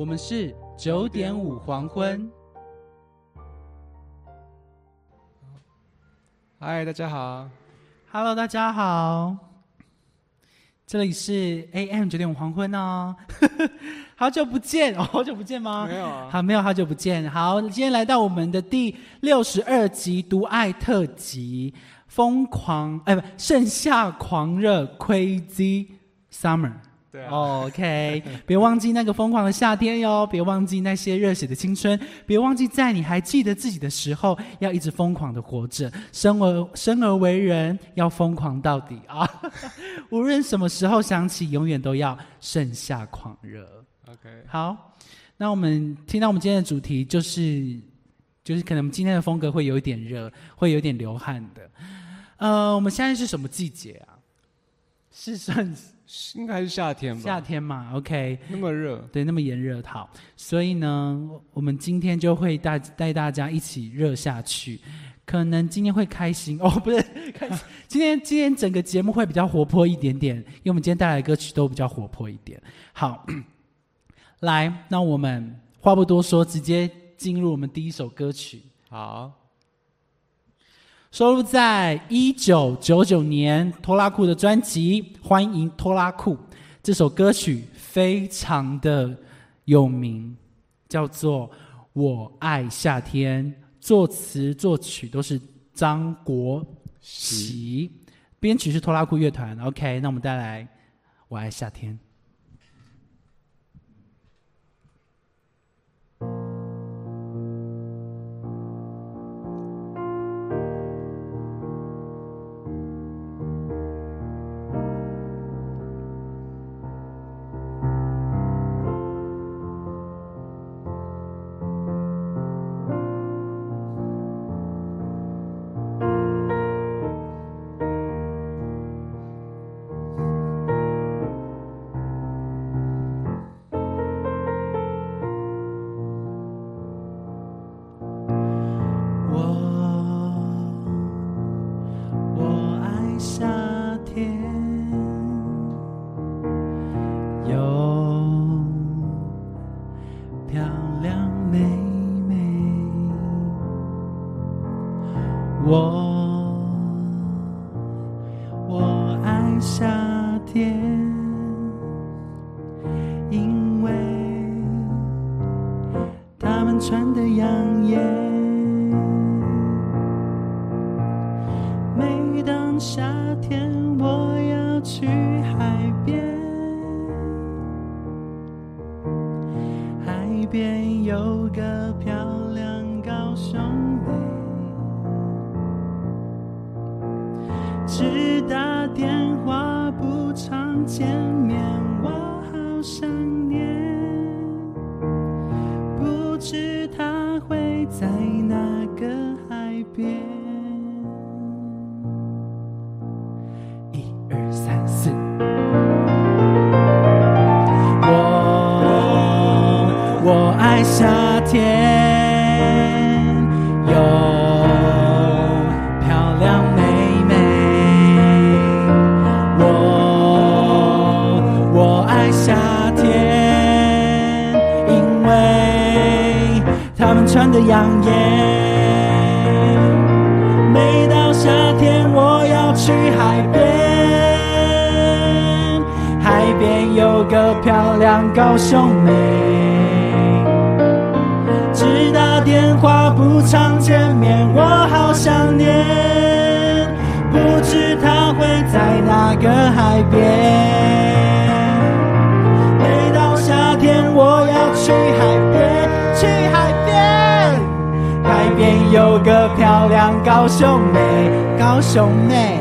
我们是九点五黄昏。嗨，大家好。Hello，大家好，这里是 AM 九点五黄昏哦，好久不见，哦，好久不见吗？没有啊，好，没有好久不见。好，今天来到我们的第六十二集独爱特辑，疯狂哎不，盛夏狂热 Crazy Summer。对 OK，别忘记那个疯狂的夏天哟，别忘记那些热血的青春，别忘记在你还记得自己的时候，要一直疯狂的活着。生而生而为人，要疯狂到底啊！无论什么时候想起，永远都要盛夏狂热。OK，好，那我们听到我们今天的主题就是，就是可能我们今天的风格会有一点热，会有点流汗的。呃，我们现在是什么季节啊？是算应该是夏天吧？夏天嘛？OK，那么热，对，那么炎热好，所以呢，我们今天就会带带大家一起热下去。可能今天会开心 哦，不是开心，今天今天整个节目会比较活泼一点点，因为我们今天带来的歌曲都比较活泼一点。好，来，那我们话不多说，直接进入我们第一首歌曲，好，收录在一九九九年拖拉库的专辑《欢迎拖拉库》。这首歌曲非常的有名，叫做《我爱夏天》，作词作曲都是张国喜，编曲是拖拉库乐团。OK，那我们带来《我爱夏天》。穿的养眼。每到夏天，我要去海边，海边有个漂亮高兄妹，只打电话不常见面，我好想念。不知他会在哪个海边。每到夏天，我要去，海边有个漂亮高兄妹，高兄妹。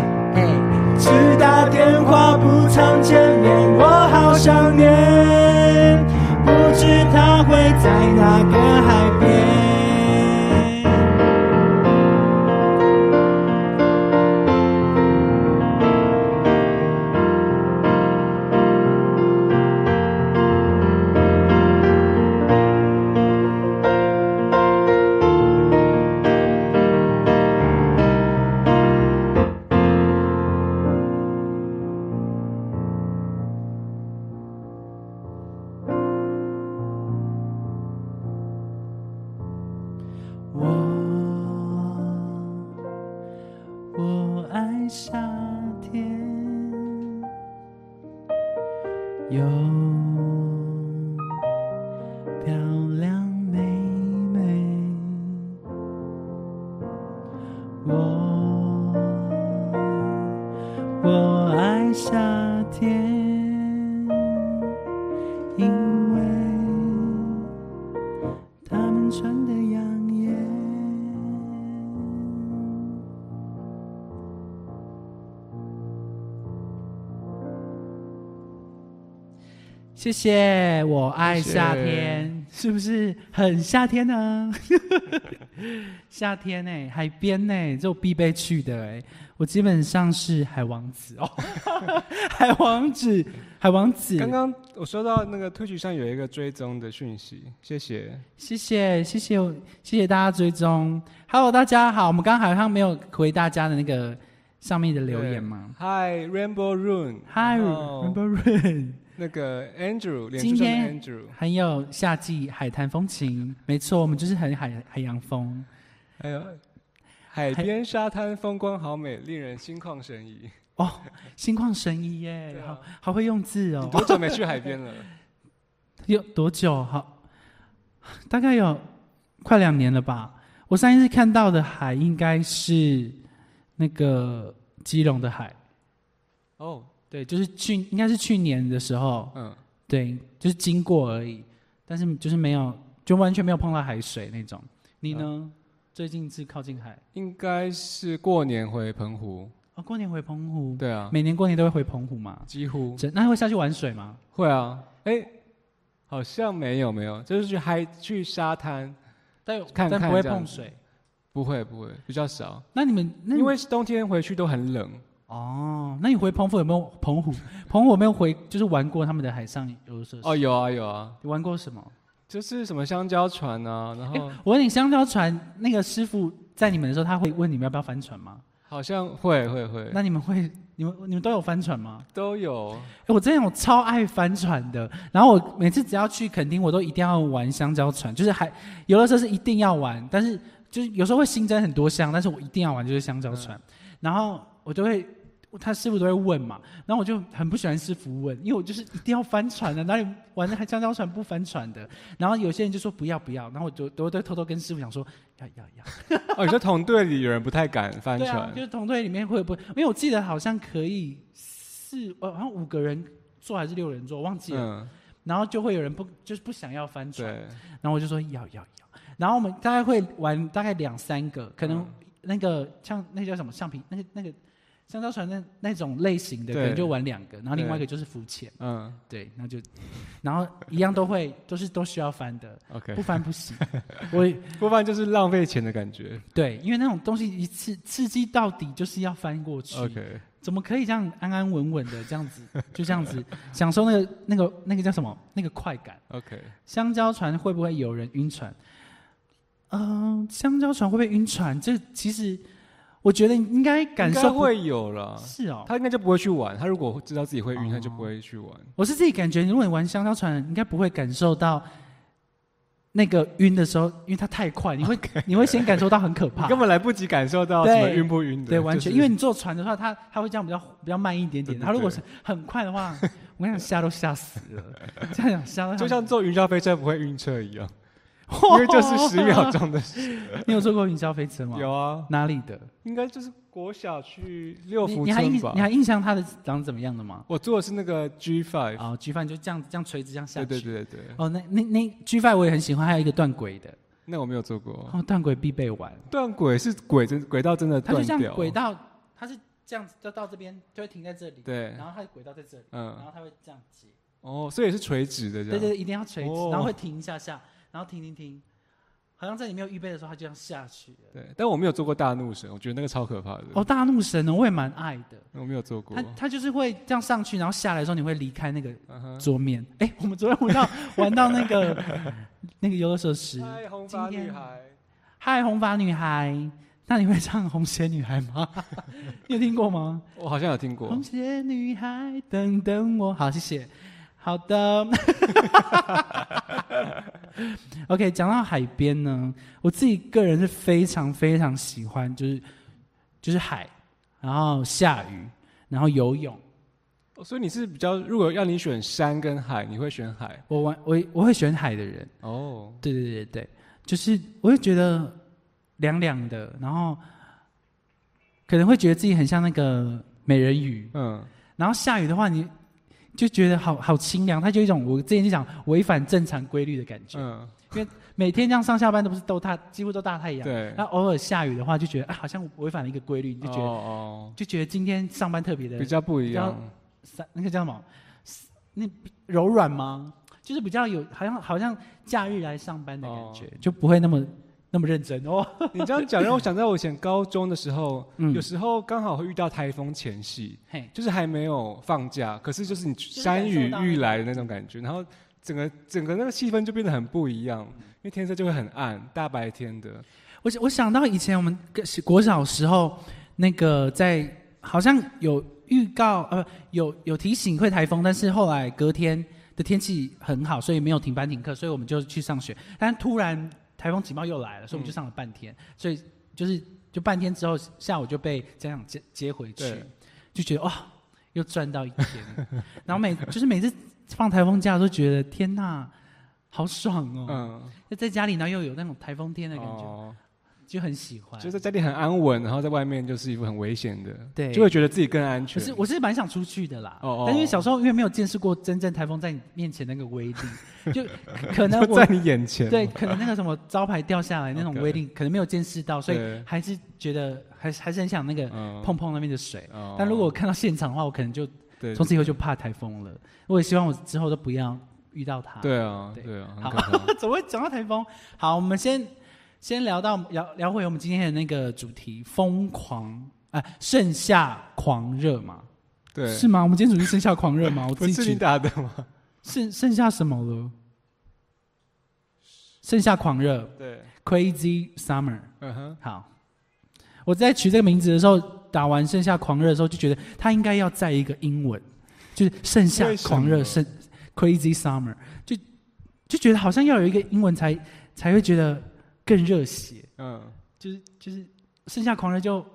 只打电话不常见面，我好想念。不知她会在哪个海边。谢谢，我爱夏天，是不是很夏天呢？夏天呢，海边呢，就必备去的哎。我基本上是海王子哦，海王子，海王子。刚刚我收到那个 Twitch 上有一个追踪的讯息，谢谢，谢谢，谢谢，谢谢大家追踪。Hello，大家好，我们刚刚好像没有回大家的那个上面的留言吗？Hi Rainbow Rune，Hi Rainbow Rune。那个 Andrew，今天很有夏季海滩风情，没错，我们就是很海海洋风。还有海边沙滩风光好美，令人心旷神怡。哦，心旷神怡耶，好好会用字哦。多久没去海边了？有多久？好，大概有快两年了吧。我上一次看到的海应该是那个基隆的海。哦。对，就是去，应该是去年的时候，嗯，对，就是经过而已，但是就是没有，就完全没有碰到海水那种。你呢？最近是靠近海？应该是过年回澎湖。哦，过年回澎湖？对啊，每年过年都会回澎湖嘛？几乎。那会下去玩水吗？会啊。哎，好像没有没有，就是去海去沙滩，但但不会碰水。不会不会，比较少。那你们因为冬天回去都很冷。哦，那你回澎湖有没有澎湖？澎湖有没有回？就是玩过他们的海上游乐设施？哦，有啊有啊。你玩过什么？就是什么香蕉船啊，然后我问你，香蕉船那个师傅在你们的时候，他会问你们要不要翻船吗？好像会会会。那你们会，你们你们都有翻船吗？都有。哎，我真的我超爱翻船的。然后我每次只要去垦丁，我都一定要玩香蕉船，就是海游乐设施一定要玩。但是就是有时候会新增很多项，但是我一定要玩就是香蕉船。然后我就会。他师傅都会问嘛，然后我就很不喜欢师傅问，因为我就是一定要翻船的，哪里玩的还香蕉船不翻船的？然后有些人就说不要不要，然后我就都都偷偷跟师傅讲说要要要。哦，你说同队里有人不太敢翻船？就是同队里面会不会？因为我记得好像可以四，呃，好像五个人坐还是六人坐，忘记了。然后就会有人不就是不想要翻船，然后我就说要要要。然后我们大概会玩大概两三个，可能那个像那叫什么橡皮，那个那个。香蕉船那那种类型的，可能就玩两个，然后另外一个就是浮潜。嗯，对，那就，然后一样都会，都是都需要翻的。OK，不翻不行。我不翻就是浪费钱的感觉。对，因为那种东西一次刺激到底就是要翻过去。OK，怎么可以这样安安稳稳的这样子，就这样子享受那个那个那个叫什么那个快感？OK，香蕉船会不会有人晕船？嗯，香蕉船会不会晕船？这其实。我觉得应该感受会有了，是哦，他应该就不会去玩。他如果知道自己会晕，他就不会去玩。我是自己感觉，如果你玩香蕉船，应该不会感受到那个晕的时候，因为它太快，你会 你会先感受到很可怕，根本来不及感受到什么晕不晕的。对，完全，就是因为你坐船的话，它它会这样比较比较慢一点点。它如果是很快的话，我跟你讲吓都吓死了，这样讲吓到就像坐云霄飞车不会晕车一样，因 因为就是十秒。钟的事。你有坐过云霄飞车吗？有啊，哪里的？应该就是国小去六福你你还印村吧你。还印象它的长怎么样的吗？我坐的是那个 G Five，啊，G Five 就这样这样垂直这样下去。对对对对对，哦，那那那 G Five 我也很喜欢，还有一个断轨的，那我没有坐过。哦，断轨必备玩。断轨是轨真轨道真的它就像断掉，轨道，它是这样子，就到这边就会停在这里，对然后它的轨道在这里，嗯然嗯，后它会这样接，哦，所以也是垂直的这样。对对对，一定要垂直，哦然后会停一下下，然后停停停，好像在你没有预备的时候，它就这样下去了。对，但我没有做过大怒神，我觉得那个超可怕的。哦，大怒神呢，我也蛮爱的，我没有做过它。它就是会这样上去，然后下来的时候你会离开那个桌面。哎，我们昨天玩到 玩到那个那个游乐设施，嗨，红发女孩，嗨，红发女孩，那你会唱红鞋女孩吗？你有听过吗？我好像有听过红。鞋女孩，等等我。好，谢谢。好的。OK，讲到海边呢，我自己个人是非常非常喜欢，就是就是海，然后下雨，然后游泳。哦所以你是比较，如果要你选山跟海，你会选海我玩我我会选海的人。哦。对对对对，就是我会觉得凉凉的，然后可能会觉得自己很像那个美人鱼。嗯，然后下雨的话，你就觉得好好清凉，他就一种我之前就讲违反正常规律的感觉。嗯，每天这样上下班都不是都大，几乎都大太阳。对。那偶尔下雨的话，就觉得啊，好像违反了一个规律，你就觉得、哦就觉得今天上班特别的哦，比较不一样。散那个叫什么？那柔软吗？就是比较有，好像好像假日来上班的感觉，哦就不会那么那么认真哦。你这样讲让我想到我以前高中的时候，嗯有时候刚好会遇到台风前夕，嘿，就是还没有放假，可是就是你山雨欲来的那种感觉，然后整个整个那个气氛就变得很不一样，因为天色就会很暗，大白天的。我我想到以前我们个国小时候，那个在好像有预告呃有有提醒会台风，但是后来隔天的天气很好，所以没有停班停课，所以我们就去上学。但突然台风警报又来了，所以我们就上了半天，所以就是就半天之后下午就被家长接接回去，就觉得哇又赚到一天。然后每就是每次放台风假都觉得天呐，好爽哦！嗯，就在家里，然后又有那种台风天的感觉，哦，就很喜欢。就在家里很安稳，然后在外面就是一副很危险的，对就会觉得自己更安全。可是我是蛮想出去的啦，哦哦但因为小时候因为没有见识过真正台风在你面前那个威力，就可能在你眼前。对可能那个什么招牌掉下来那种威力，可能没有见识到，所以对还是觉得还是还是很想那个嗯碰碰那边的水。哦但如果我看到现场的话，我可能就对从此以后就怕台风了。我也希望我之后都不要遇到它。对啊，对对啊，好。怎么会讲到台风？好，我们先先聊到聊聊回我们今天的那个主题——疯狂啊、盛夏狂热嘛。对，是吗？我们今天主题盛夏狂热吗？我不是你自己取打的吗？剩剩下什么了？盛夏狂热对，（Crazy Summer）。嗯哼，好，我在取这个名字的时候，打完盛夏狂热的时候，就觉得它应该要在一个英文，就是盛夏狂热 （Crazy Summer），就就觉得好像要有一个英文才才会觉得更热血。嗯，就是就是盛夏狂热就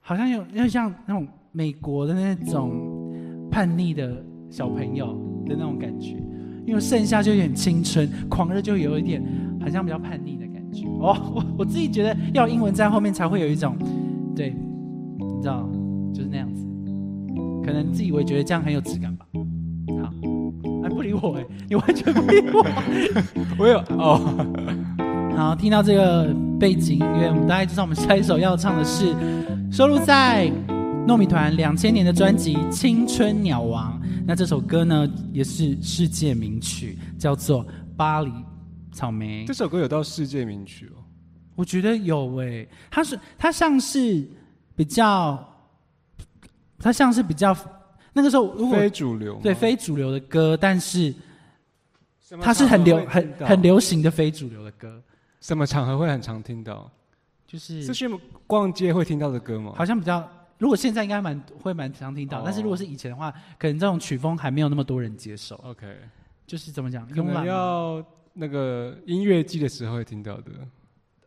好像有要像那种美国的那种叛逆的小朋友的那种感觉，因为盛夏就有点青春，狂热就有一点好像比较叛逆的感觉。哦，我我自己觉得要英文在后面才会有一种对，你知道就是那样子，可能自以为觉得这样很有质感吧。好，哎不理我哎、你完全不理我。我有哦，好，听到这个背景音乐，我们大概知道我们下一首要唱的是收录在糯米团两千年的专辑《青春鸟王》。那这首歌呢，也是世界名曲，叫做《巴黎草莓这》。首歌有到世界名曲哦。我觉得有诶、它是它像是比较，它像是比较那个时候如果非主流对非主流的歌，但是它是很流很很流行的非主流的歌，什么场合会很常听到？就是是去逛街会听到的歌吗？好像比较，如果现在应该蛮会蛮常听到，哦但是如果是以前的话，可能这种曲风还没有那么多人接受。OK，就是怎么讲，可能慵懒吗要那个音乐季的时候会听到的。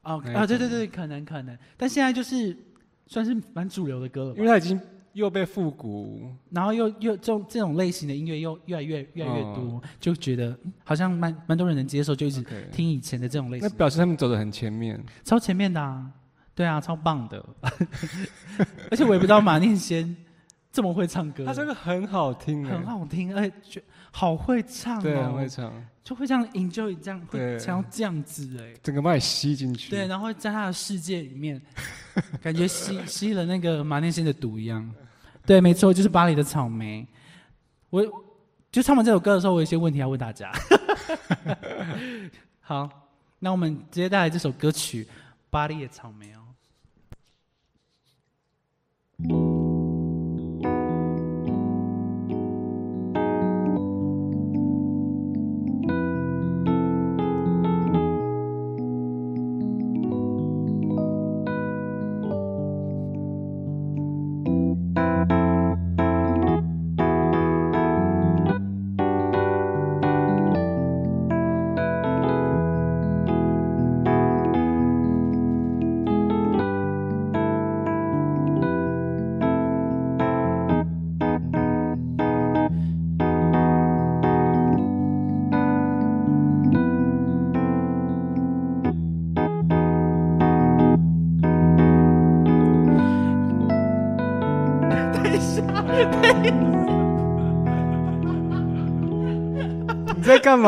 哦那一啊，对种对对，可能可能，但现在就是算是蛮主流的歌了吧因为。它已经又被复古，然后又又这种这种类型的音乐又越来越越来越多，哦就觉得嗯好像蛮蛮多人能接受，就一直 OK 听以前的这种类那型的，表示他们走的很前面。超前面的啊，对啊，超棒的。而且我也不知道马念先这么会唱歌，他这个很好听欸，很好听，而且就好会唱对，很哦会，唱，就会这样 enjoy 这样，会对想要这样子哎。整个把你吸进去。对，然后在他的世界里面，感觉吸吸了那个马念先的毒一样。对，没错，就是巴黎的草莓。我就唱完这首歌的时候，我有一些问题要问大家。好，那我们直接带来这首歌曲《巴黎的草莓》哦。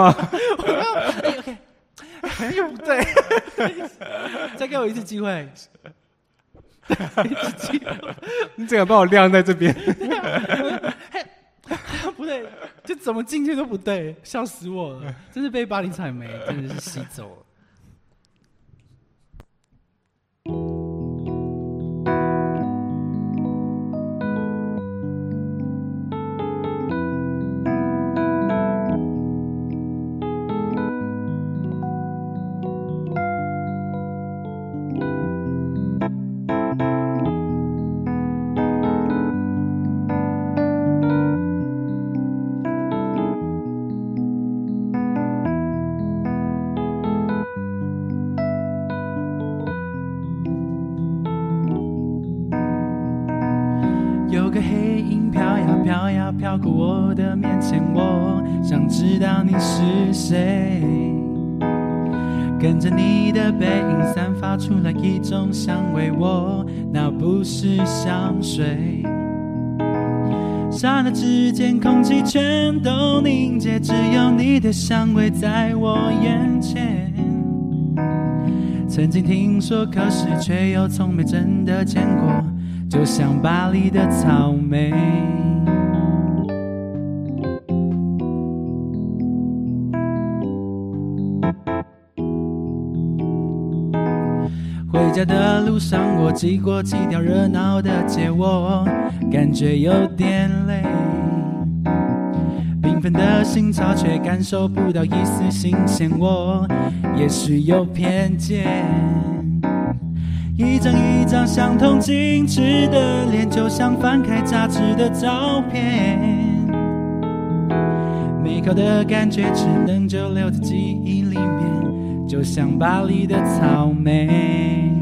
你在干嘛？哎，OK，又不对，再给我一次机会。一次机会。你整个把我晾在这边。不对，就怎么进去都不对，笑死我了！真是被巴黎踩没真的是吸走了。谁。跟着你的背影散发出来一种香味，我那不是香水。刹那之间，空气全都凝结，只有你的香味在我眼前。曾经听说，可是却又从没真的见过，就像巴黎的草莓。上，我经过几条热闹的街，我感觉有点累。缤纷的心潮，却感受不到一丝新鲜。我也许有偏见，一张一张相同精致的脸，就像翻开杂志的照片。美好的感觉只能就留在记忆里面，就像巴黎的草莓。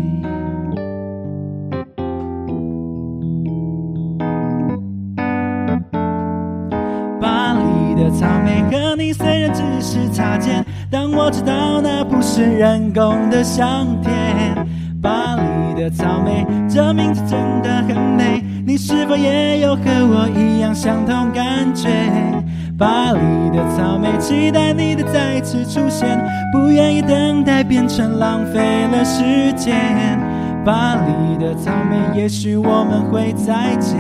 是擦肩，但我知道那不是人工的香甜。巴黎的草莓，这名字真的很美，你是否也有和我一样相同感觉？巴黎的草莓，期待你的再次出现，不愿意等待变成浪费了时间。巴黎的草莓，也许我们会再见。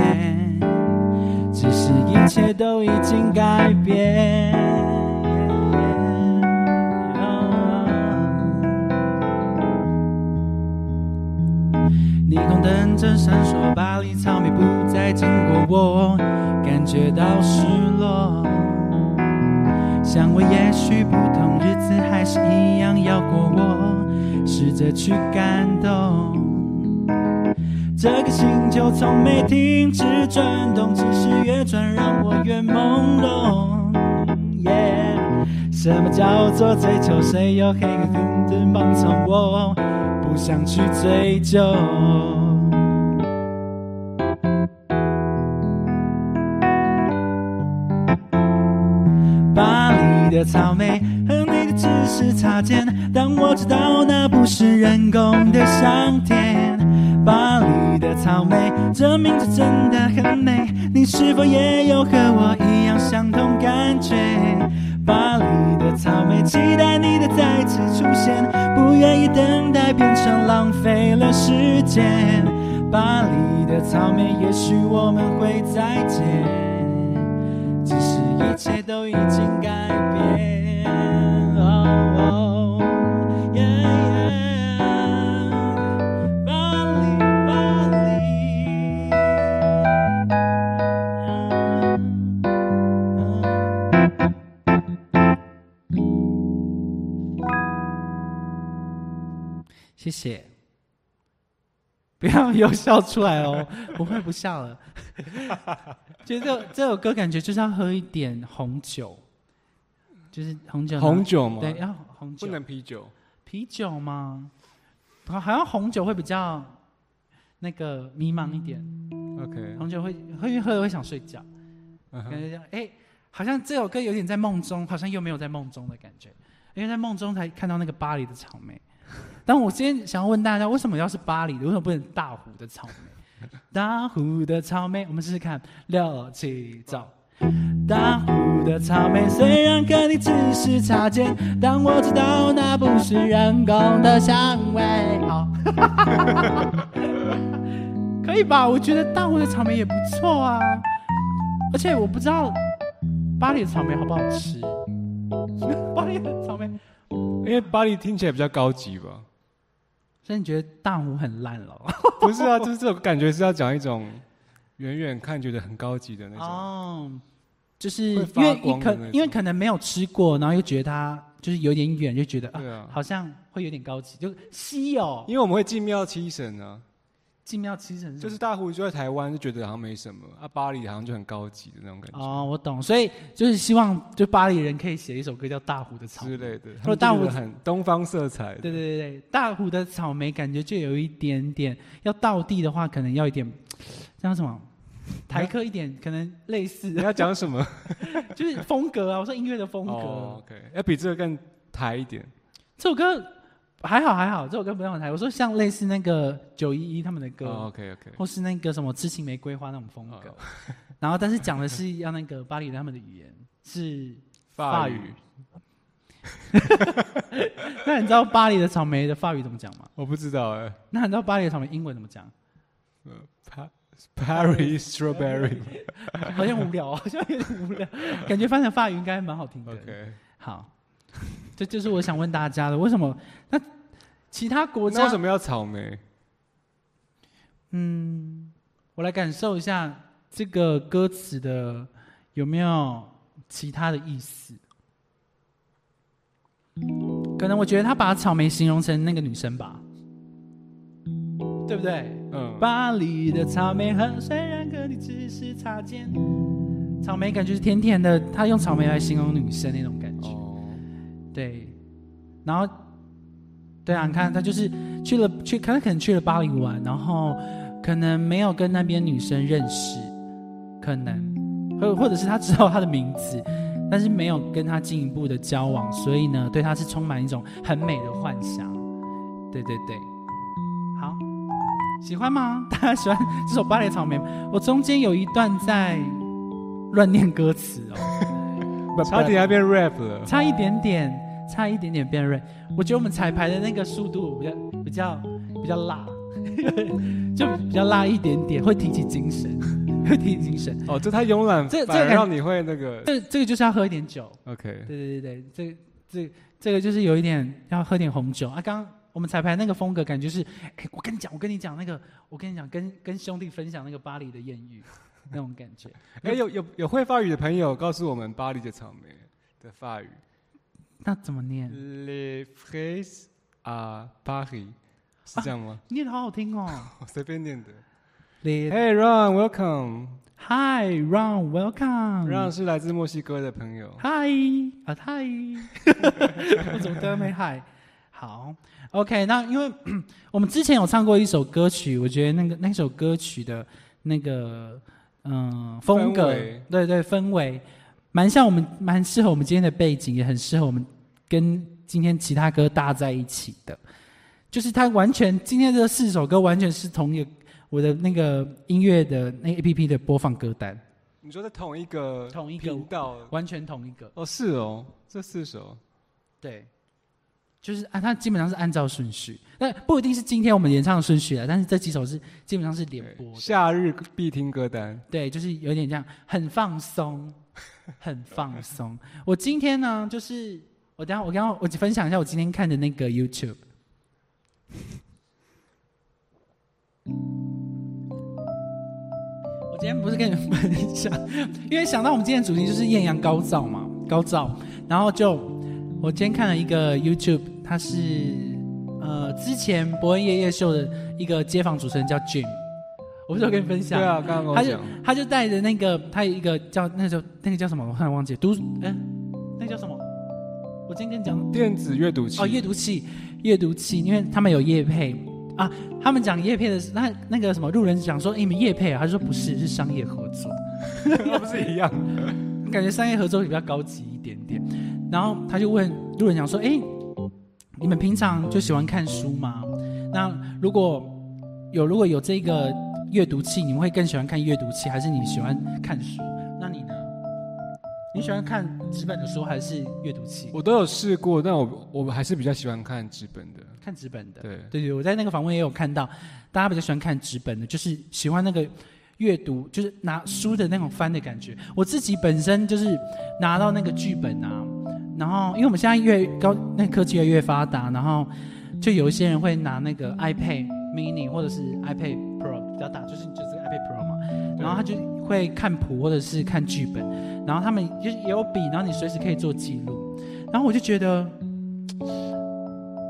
只是一切都已经改变。霓虹灯正闪烁，巴黎草莓不再经过我，感觉到失落。香味也许不同，日子还是一样要过我，试着去感动。这个星球从没停止转动，只是越转让我越朦胧。耶什么叫做追求？谁又黑个根根帮从我？不想去追究。巴黎的草莓和你的只是擦肩，但我知道那不是人工的香甜。巴黎的草莓，这名字真的很美，你是否也有和我一样相同感觉？巴黎的草莓，期待你的再次出现，不愿意等待变成浪费了时间。巴黎的草莓，也许我们会再见，只是一切都已经改谢谢。不要又笑出来哦，我会不笑了。觉得这这首歌感觉就是要喝一点红酒，就是红酒，红酒吗？对，要红酒，不能啤酒。啤酒吗？好，好像红酒会比较那个迷茫一点，OK，红酒会会喝了会想睡觉，感觉这样，哎、好像这首歌有点在梦中，好像又没有在梦中的感觉，因为在梦中才看到那个巴黎的草莓。但我今天想要问大家，为什么要是巴黎的？为什么不能大湖的草莓？大湖的草莓，我们试试看，六七走。大湖的草莓虽然跟你只是擦肩，但我知道那不是人工的香味。好，可以吧？我觉得大湖的草莓也不错啊，而且我不知道巴黎的草莓好不好吃。巴黎的草莓，因为巴黎听起来比较高级吧？所以你觉得大湖很烂了？不是啊，就是这种感觉是要讲一种远远看觉得很高级的那种。哦，就是因为你可因为可能没有吃过，然后又觉得它就是有点远，就觉得啊，啊，好像会有点高级，就稀有。因为我们会进庙七神啊，进庙七神就是大湖就在台湾就觉得好像没什么，啊，巴黎好像就很高级的那种感觉哦，我懂，所以就是希望就巴黎人可以写一首歌叫《大湖的草莓之》。类的。或者大湖很东方色彩。对对对对，大湖的草莓感觉就有一点点，要到地的话，可能要一点，叫什么？台客一点，可能类似你，要讲什么？就是风格啊。我说音乐的风格。哦，OK，要比这个更台一点。这首歌还好还好，这首歌不用很台。我说像类似那个九一一他们的歌，哦，OK，OK。或是那个什么痴情玫瑰花那种风格。哦 然后，但是讲的是要那个巴黎的他们的语言是法语。那你知道巴黎的草莓的法语怎么讲吗？我不知道哎。那你知道巴黎的草莓英文怎么讲？Pa- Paris strawberry。好像无聊，好像有点无聊，感觉翻成法语应该蛮好听的。OK。好，这就是我想问大家的，为什么那其他国家那为什么要草莓？嗯，我来感受一下这个歌词的有没有其他的意思。可能我觉得他把草莓形容成那个女生吧，对不对？嗯。巴黎的草莓很虽然跟你只是擦肩，草莓感觉是甜甜的，他用草莓来形容女生那种感觉。哦。对，然后，对啊，你看他就是去了去，可能可能去了巴黎玩，然后可能没有跟那边女生认识，可能，或或者是他知道她的名字，但是没有跟她进一步的交往，所以呢，对她是充满一种很美的幻想。对对对，好，喜欢吗？大家喜欢这首《巴黎草莓》？我中间有一段在乱念歌词哦，不 差点要变 rap 了。差一点点，差一点点变锐。我觉得我们彩排的那个速度比较比较比较辣，就比较辣一点点，会提起精神，会提起精神。哦，这太慵懒，这这让你会那个。这这个就是要喝一点酒，OK。对对对对，这这这个就是有一点要喝点红酒啊。刚刚我们彩排那个风格感觉是，哎，我跟你讲，我跟你讲那个，我跟你讲，跟跟兄弟分享那个巴黎的艳遇那种感觉。哎，有有有会法语的朋友告诉我们巴黎的草莓的法语那怎么念？，Les fraises à Paris，是这样吗？念的好好听哦。我随便念的。Hey Ron，welcome。Hi Ron, welcome. Ron 是来自墨西哥的朋友。Hi 啊，Hi，，我怎么都没 Hi？好，OK，那因为 我们之前有唱过一首歌曲，我觉得那个那首歌曲的那个嗯风格对对氛围，蛮像我们蛮适合我们今天的背景，也很适合我们跟今天其他歌搭在一起的。就是它完全今天这四首歌完全是同一个我的那个音乐的那 APP 的播放歌单，你说在同一个同一个频道？完全同一个。哦，是哦，这四首。对，就是啊，它基本上是按照顺序，但不一定是今天我们演唱的顺序啊，但是这几首是基本上是连播。夏日必听歌单。对，就是有点这样，很放松，很放松。我今天呢，就是我等下我刚刚我分享一下我今天看的那个 YouTube。我今天不是跟你们分享，因为想到我们今天的主题就是艳阳高照嘛，高照，然后就我今天看了一个 YouTube，他是呃之前伯恩夜夜秀的一个街访主持人叫 Jim，我不是有跟你分享，对啊，刚刚跟他就。他就带着那个他有一个叫那个叫那个叫什么，我突然忘记了读嗯、那个叫什么？我今天跟你讲电子阅读器。哦，阅读器，阅读器，因为他们有叶配啊，他们讲叶配的是那那个什么路人讲说，哎，你们叶配啊？他说不是，是商业合作，那 不是一样？感觉商业合作比较高级一点点。然后他就问路人讲说，哎，你们平常就喜欢看书吗？那如果有如果有这个阅读器，你们会更喜欢看阅读器，还是你喜欢看书？那你喜欢看纸本的书还是阅读器？我都有试过，但我我还是比较喜欢看纸本的。看纸本的。对，对对，我在那个访问也有看到，大家比较喜欢看纸本的，就是喜欢那个阅读，就是拿书的那种翻的感觉。我自己本身就是拿到那个剧本啊，然后因为我们现在越高，那个科技越来越发达，然后就有一些人会拿那个 iPad mini 或者是 iPad Pro 比较大，就是就是 iPad Pro 嘛，然后他就会看谱或者是看剧本，然后他们就是也有笔，然后你随时可以做记录，然后我就觉得。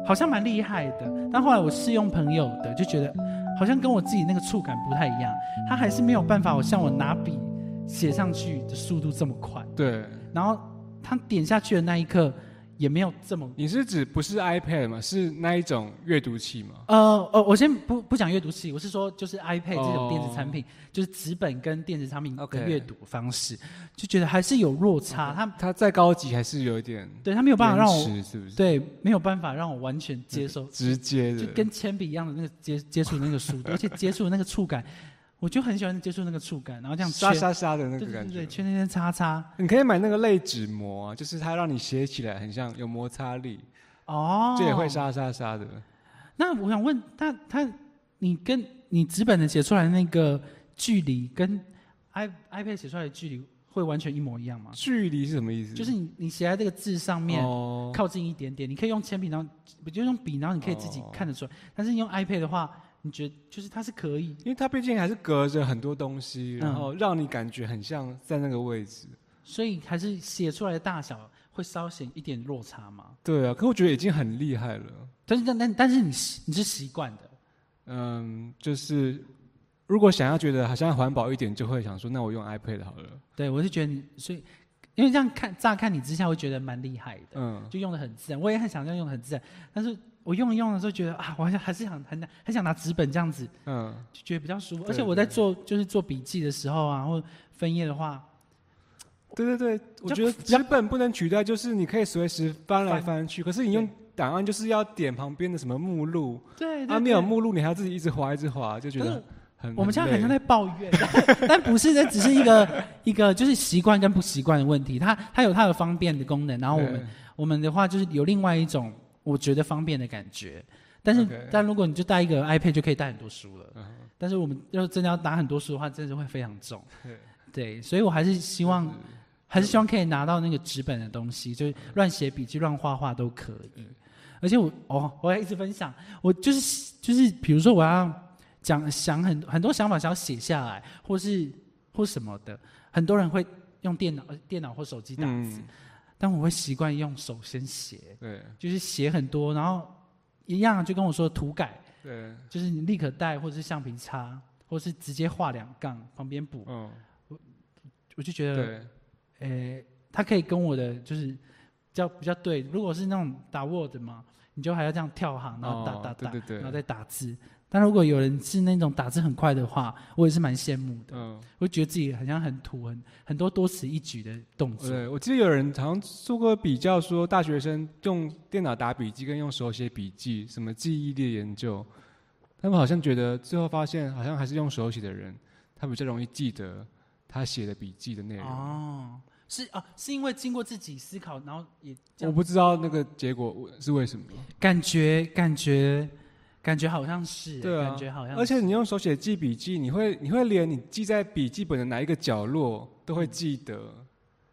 好像蛮厉害的，但后来我试用朋友的，就觉得好像跟我自己那个触感不太一样，他还是没有办法，我像我拿笔写上去的速度这么快，对，然后他点下去的那一刻也没有这么。你是指不是 iPad 吗？是那一种阅读器吗？呃呃，我先不不讲阅读器，我是说就是 iPad 这种哦电子产品，就是纸本跟电子产品的阅读方式就觉得还是有落差。它它再高级还是有一点对它没有办法让我是不是？对没有办法让我完全接受直接的，就跟铅笔一样的那个接接触的那个速度，而且接触的那个触感，我就很喜欢接触那个触感，然后这样沙圈，沙沙的那对对对对，个感觉。圈那些叉叉。你可以买那个类纸膜啊，就是它让你写起来很像有摩擦力，哦，这也会。沙沙沙的。那我想问，他他你跟你纸本的写出来的那个距离，跟 i iPad 写出来的距离会完全一模一样吗？距离是什么意思？就是你你写在这个字上面。哦，靠近一点点，你可以用铅笔，然后不就用笔，然后你可以自己哦看得出来。但是你用 iPad 的话，你觉得就是它是可以，因为它毕竟还是隔着很多东西，然嗯后让你感觉很像在那个位置。所以还是写出来的大小会稍显一点落差嘛。对啊，可我觉得已经很厉害了。但是但但但是你你是习惯的，嗯，就是如果想要觉得好像环保一点，就会想说，那我用 iPad 好了。对我是觉得你，所以因为这样看乍看你之下会觉得蛮厉害的，嗯，就用的很自然。我也很想这样用的很自然，但是我用一用的时候觉得啊，我好像还是想很很想拿纸本这样子，嗯，就觉得比较舒服。而且我在做就是做笔记的时候啊，或分页的话，对对对，我觉得纸本不能取代，就是你可以随时翻来翻翻去，可是你用档案就是要点旁边的什么目录，对对啊，没有目录，你还要自己一直划一直划，就觉得很。我们现在很像在抱怨，但 但不是，这只是一个一个就是习惯跟不习惯的问题。它它有它的方便的功能，然后我们我们的话就是有另外一种我觉得方便的感觉。但是但如果你就带一个 iPad 就可以带很多书了。嗯但是我们要真的要拿很多书的话，真的会非常重。对对，所以我还是希望还是希望可以拿到那个纸本的东西，就是乱写笔记、乱画画都可以。而且我哦，我要一直分享，我就是就是比如说我要讲想很很多想法想要写下来，或是或什么的，很多人会用电脑、呃电脑或手机打字，嗯，但我会习惯用手先写，对就是写很多，然后一样就跟我说涂改，对，就是你立可带或者是橡皮擦，或是直接画两杠旁边补，嗯，我就觉得，对，呃，他可以跟我的就是比较比较对。如果是那种打 Word 嘛，你就还要这样跳行，然后打哦打打，对对对然后再打字。但如果有人是那种打字很快的话，我也是蛮羡慕的。嗯，我觉得自己好像很土，很很多多此一举的动作。对，我记得有人好像做过比较，说大学生用电脑打笔记跟用手写笔记，什么记忆力的研究，他们好像觉得最后发现，好像还是用手写的人，他比较容易记得他写的笔记的内容。哦，是啊，是因为经过自己思考，然后也我不知道那个结果是为什么。感觉感觉感觉好像是，对啊感觉好像是，而且你用手写记笔记，你会你会连你记在笔记本的哪一个角落都会记得。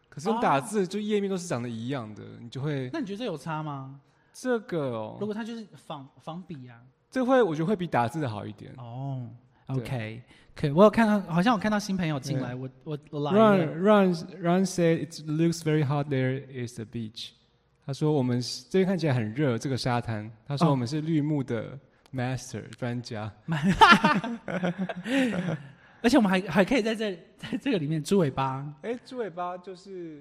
可是用打字，就页面都是长得一样的，你就会那你觉得这有差吗？这个哦如，果它就是仿仿笔啊，这会我觉得会比打字的好一点。哦对，OK，可我有看到，好像我看到新朋友进来，我我我来，Run Run Run said it looks very hot there is the beach。他说我们是这边看起来很热，这个沙滩。他说哦我们是绿幕的 master 专家。而且我们还还可以在这在这个里面猪尾巴，哎，猪尾巴就是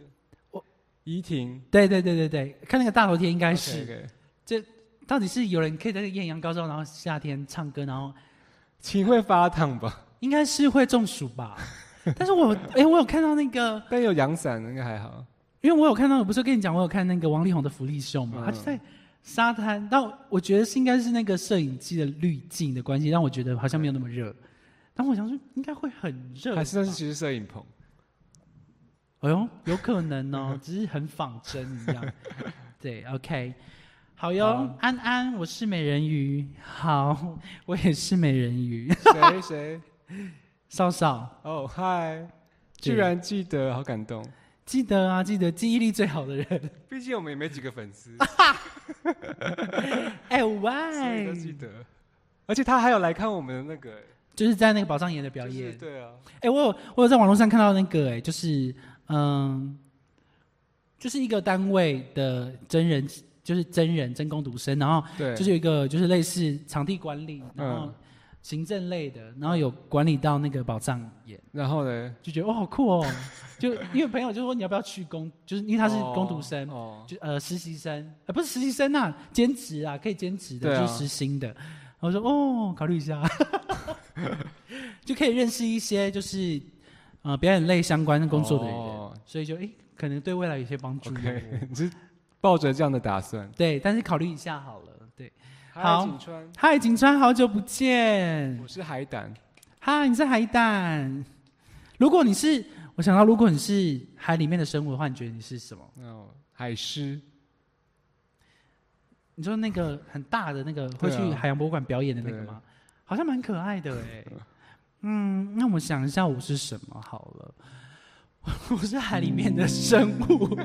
我怡婷，对对对对对，看那个大头贴应该是 OK，OK 到底是有人可以在这个艳阳高照，然后夏天唱歌，然后情会发烫吧？应该是会中暑吧？但是我哎、我有看到那个，但有阳伞应该还好。因为我有看到，我不是跟你讲，我有看那个王力宏的福利秀嘛，嗯他就在沙滩，但我觉得是应该是那个摄影机的滤镜的关系，让我觉得好像没有那么热。但我想说，应该会很热吧，还是那是其实摄影棚。哎呦，有可能哦，只是很仿真一样。对，OK，好哟，好安安，我是美人鱼，好，我也是美人鱼，谁谁？少少哦，嗨！居然记得，好感动。记得啊，记得记忆力最好的人，毕竟我们也没几个粉丝，哎 所以喂都，记得。而且他还有来看我们的那个。就是在那个宝藏岩的表就是演，对啊，哎、我有我有在网络上看到那个、哎，就是嗯，就是一个单位的真人，就是真人真攻读生，然后对，就是有一个就是类似场地管理，然后嗯行政类的，然后有管理到那个宝藏岩，然后呢，就觉得哦好酷哦，就因为朋友就说你要不要去工，就是因为他是攻读生，哦，就呃实习生，呃不是实习生呐、兼职啊，可以兼职的，对啊就是实薪的。然后我说哦，考虑一下，就可以认识一些就是呃表演类相关的工作的人，哦所以就哎可能对未来有些帮助。OK，你是抱着这样的打算。对，但是考虑一下好了。好景川，嗨，景川，好久不见。我是海胆，嗨，你是海胆。如果你是，我想到，如果你是海里面的生物的话，你觉得你是什么？哦，海狮，你说那个很大的那个会去海洋博物馆表演的那个吗？好像蛮可爱的哎。嗯，那我想一下我是什么好了。我是海里面的生物，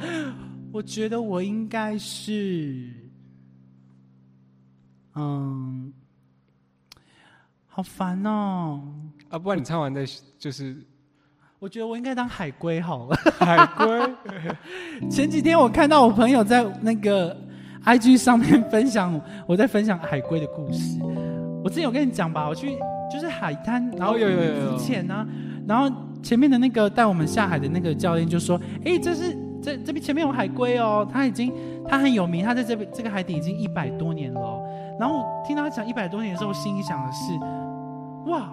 我觉得我应该是，嗯，好烦哦。啊，不然你唱完再就是我觉得我应该当海龟好了。海龟，前几天我看到我朋友在那个 IG 上面分享，我在分享海龟的故事。我之前有跟你讲吧，我去就是海滩，然后哦有有有有浮潜啊，然后前面的那个带我们下海的那个教练就说：“哎，这是这这边前面有海龟哦，他已经他很有名，他在这边这个海底已经一百多年了哦。”然后我听到他讲一百多年的时候，我心里想的是：哇，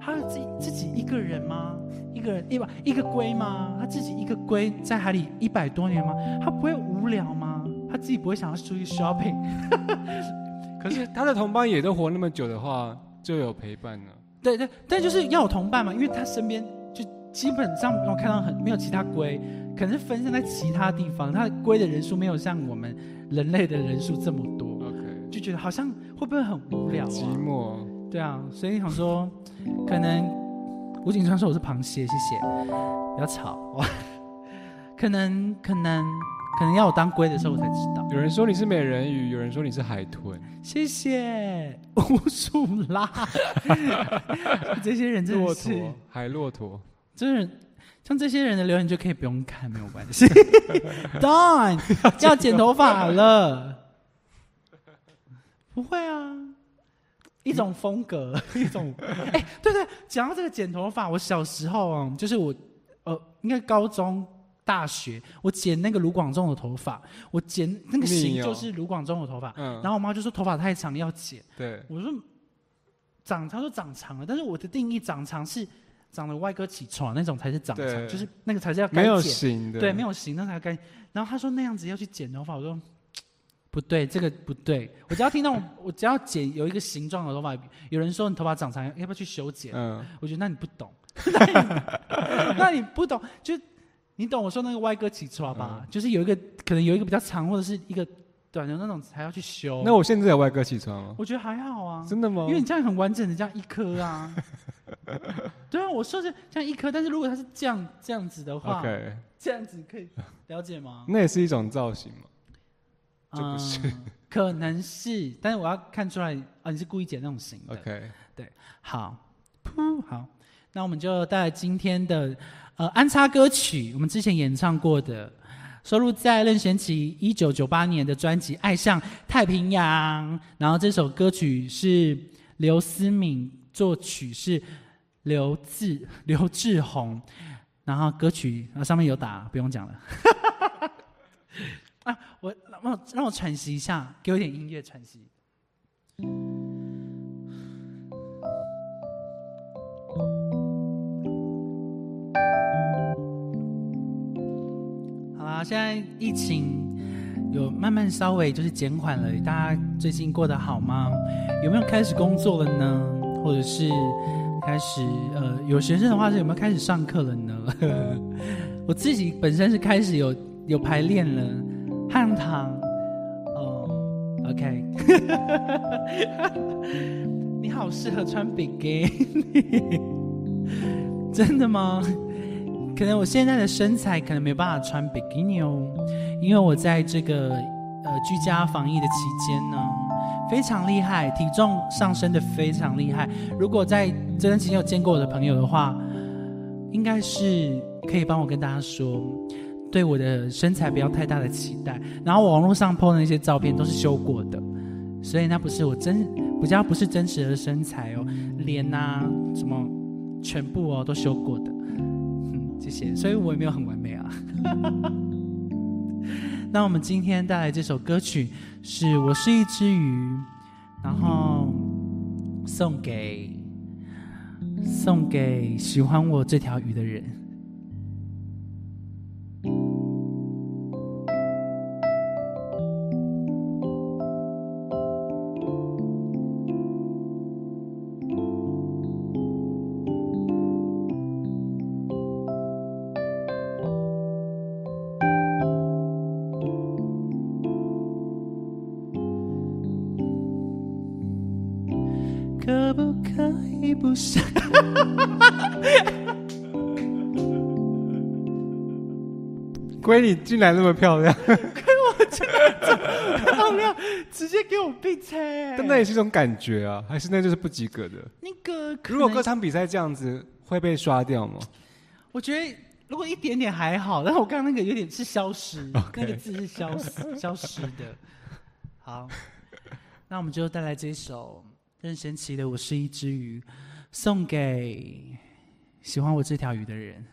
他自己自己一个人吗？一个人一把一个龟吗？他自己一个龟在海里一百多年吗？他不会无聊吗？他自己不会想要出去 shopping？可是他的同伴也都活那么久的话，就有陪伴了。对对，但就是要有同伴嘛，因为他身边就基本上我看到很没有其他龟，可能是分散在其他地方，他的龟的人数没有像我们人类的人数这么多就觉得好像会不会很无聊寂啊？寞，对啊，所以想说，可能吴景川说我是螃蟹，谢谢，不要吵。可能可能可能要我当龟的时候我才知道。有人说你是美人鱼，有人说你是海豚，谢谢 乌苏拉，这些人真的骆是，驼，海骆驼。就是像这些人的留言就可以不用看，没有关系。Don 要剪头发了，不会啊，一种风格，一种。哎、对对，讲到这个剪头发，我小时候啊，就是我呃，应该高中、大学，我剪那个卢广仲的头发，我剪那个型就是卢广仲的头发，嗯，然后我妈就说头发太长要剪，对，我说长，她说长长了，但是我的定义长长是长得歪哥起床那种才是长长，就是那个才是要该没有，型的，对，没有型那才该。然后她说那样子要去剪头发，我说。不对，这个不对。我只要听到我，我只要剪有一个形状的头发，有人说你头发长长，要不要去修剪？嗯，我觉得那你不懂，那你不懂，就你懂我说那个歪哥起床吧？就是有一个可能有一个比较长，或者是一个短的那种，还要去修。那我现在有歪哥起床吗？我觉得还好啊，真的吗？因为你这样很完整的这样一颗啊。对啊，我说是这样一颗，但是如果它是这样这样子的话 OK，这样子可以了解吗？那也是一种造型嘛。这不是。嗯可能是，但是我要看出来啊，你是故意剪那种型的。OK，对好，噗，好，那我们就带来今天的呃安插歌曲，我们之前演唱过的，收录在任贤齐一九九八年的专辑《爱上太平洋》，然后这首歌曲是刘思敏作曲，是刘志刘志宏，然后歌曲啊上面有打，不用讲了。啊，我让我让我喘息一下，给我点音乐喘息。好啦，现在疫情有慢慢稍微就是减缓了，大家最近过得好吗？有没有开始工作了呢？或者是开始呃，有学生的话是有没有开始上课了呢？我自己本身是开始有有排练了，汉唐哦，OK，你好适合穿比基尼，真的吗？可能我现在的身材可能没办法穿比基尼哦，因为我在这个呃居家防疫的期间呢，非常厉害，体重上升的非常厉害。如果在这段期间有见过我的朋友的话，应该是可以帮我跟大家说，对我的身材不要太大的期待。然后网络上 PO 的那些照片都是修过的，所以那不是我真比较不是真实的身材哦，脸呐、什么全部哦都修过的。嗯，谢谢。所以我也没有很完美啊。那我们今天带来这首歌曲是《我是一只鱼》，然后送给送给喜欢我这条鱼的人。龟你竟然那 么漂亮，漂亮，直接给我闭嘴！但那也是一种感觉啊，还是那就是不及格的？那个如果歌唱比赛这样子会被刷掉吗？我觉得如果一点点还好，但是我刚刚那个有点是消失 那个字是消失消失的。好，那我们就带来这首任贤齐的《我是一只鱼》，送给喜欢我这条鱼的人。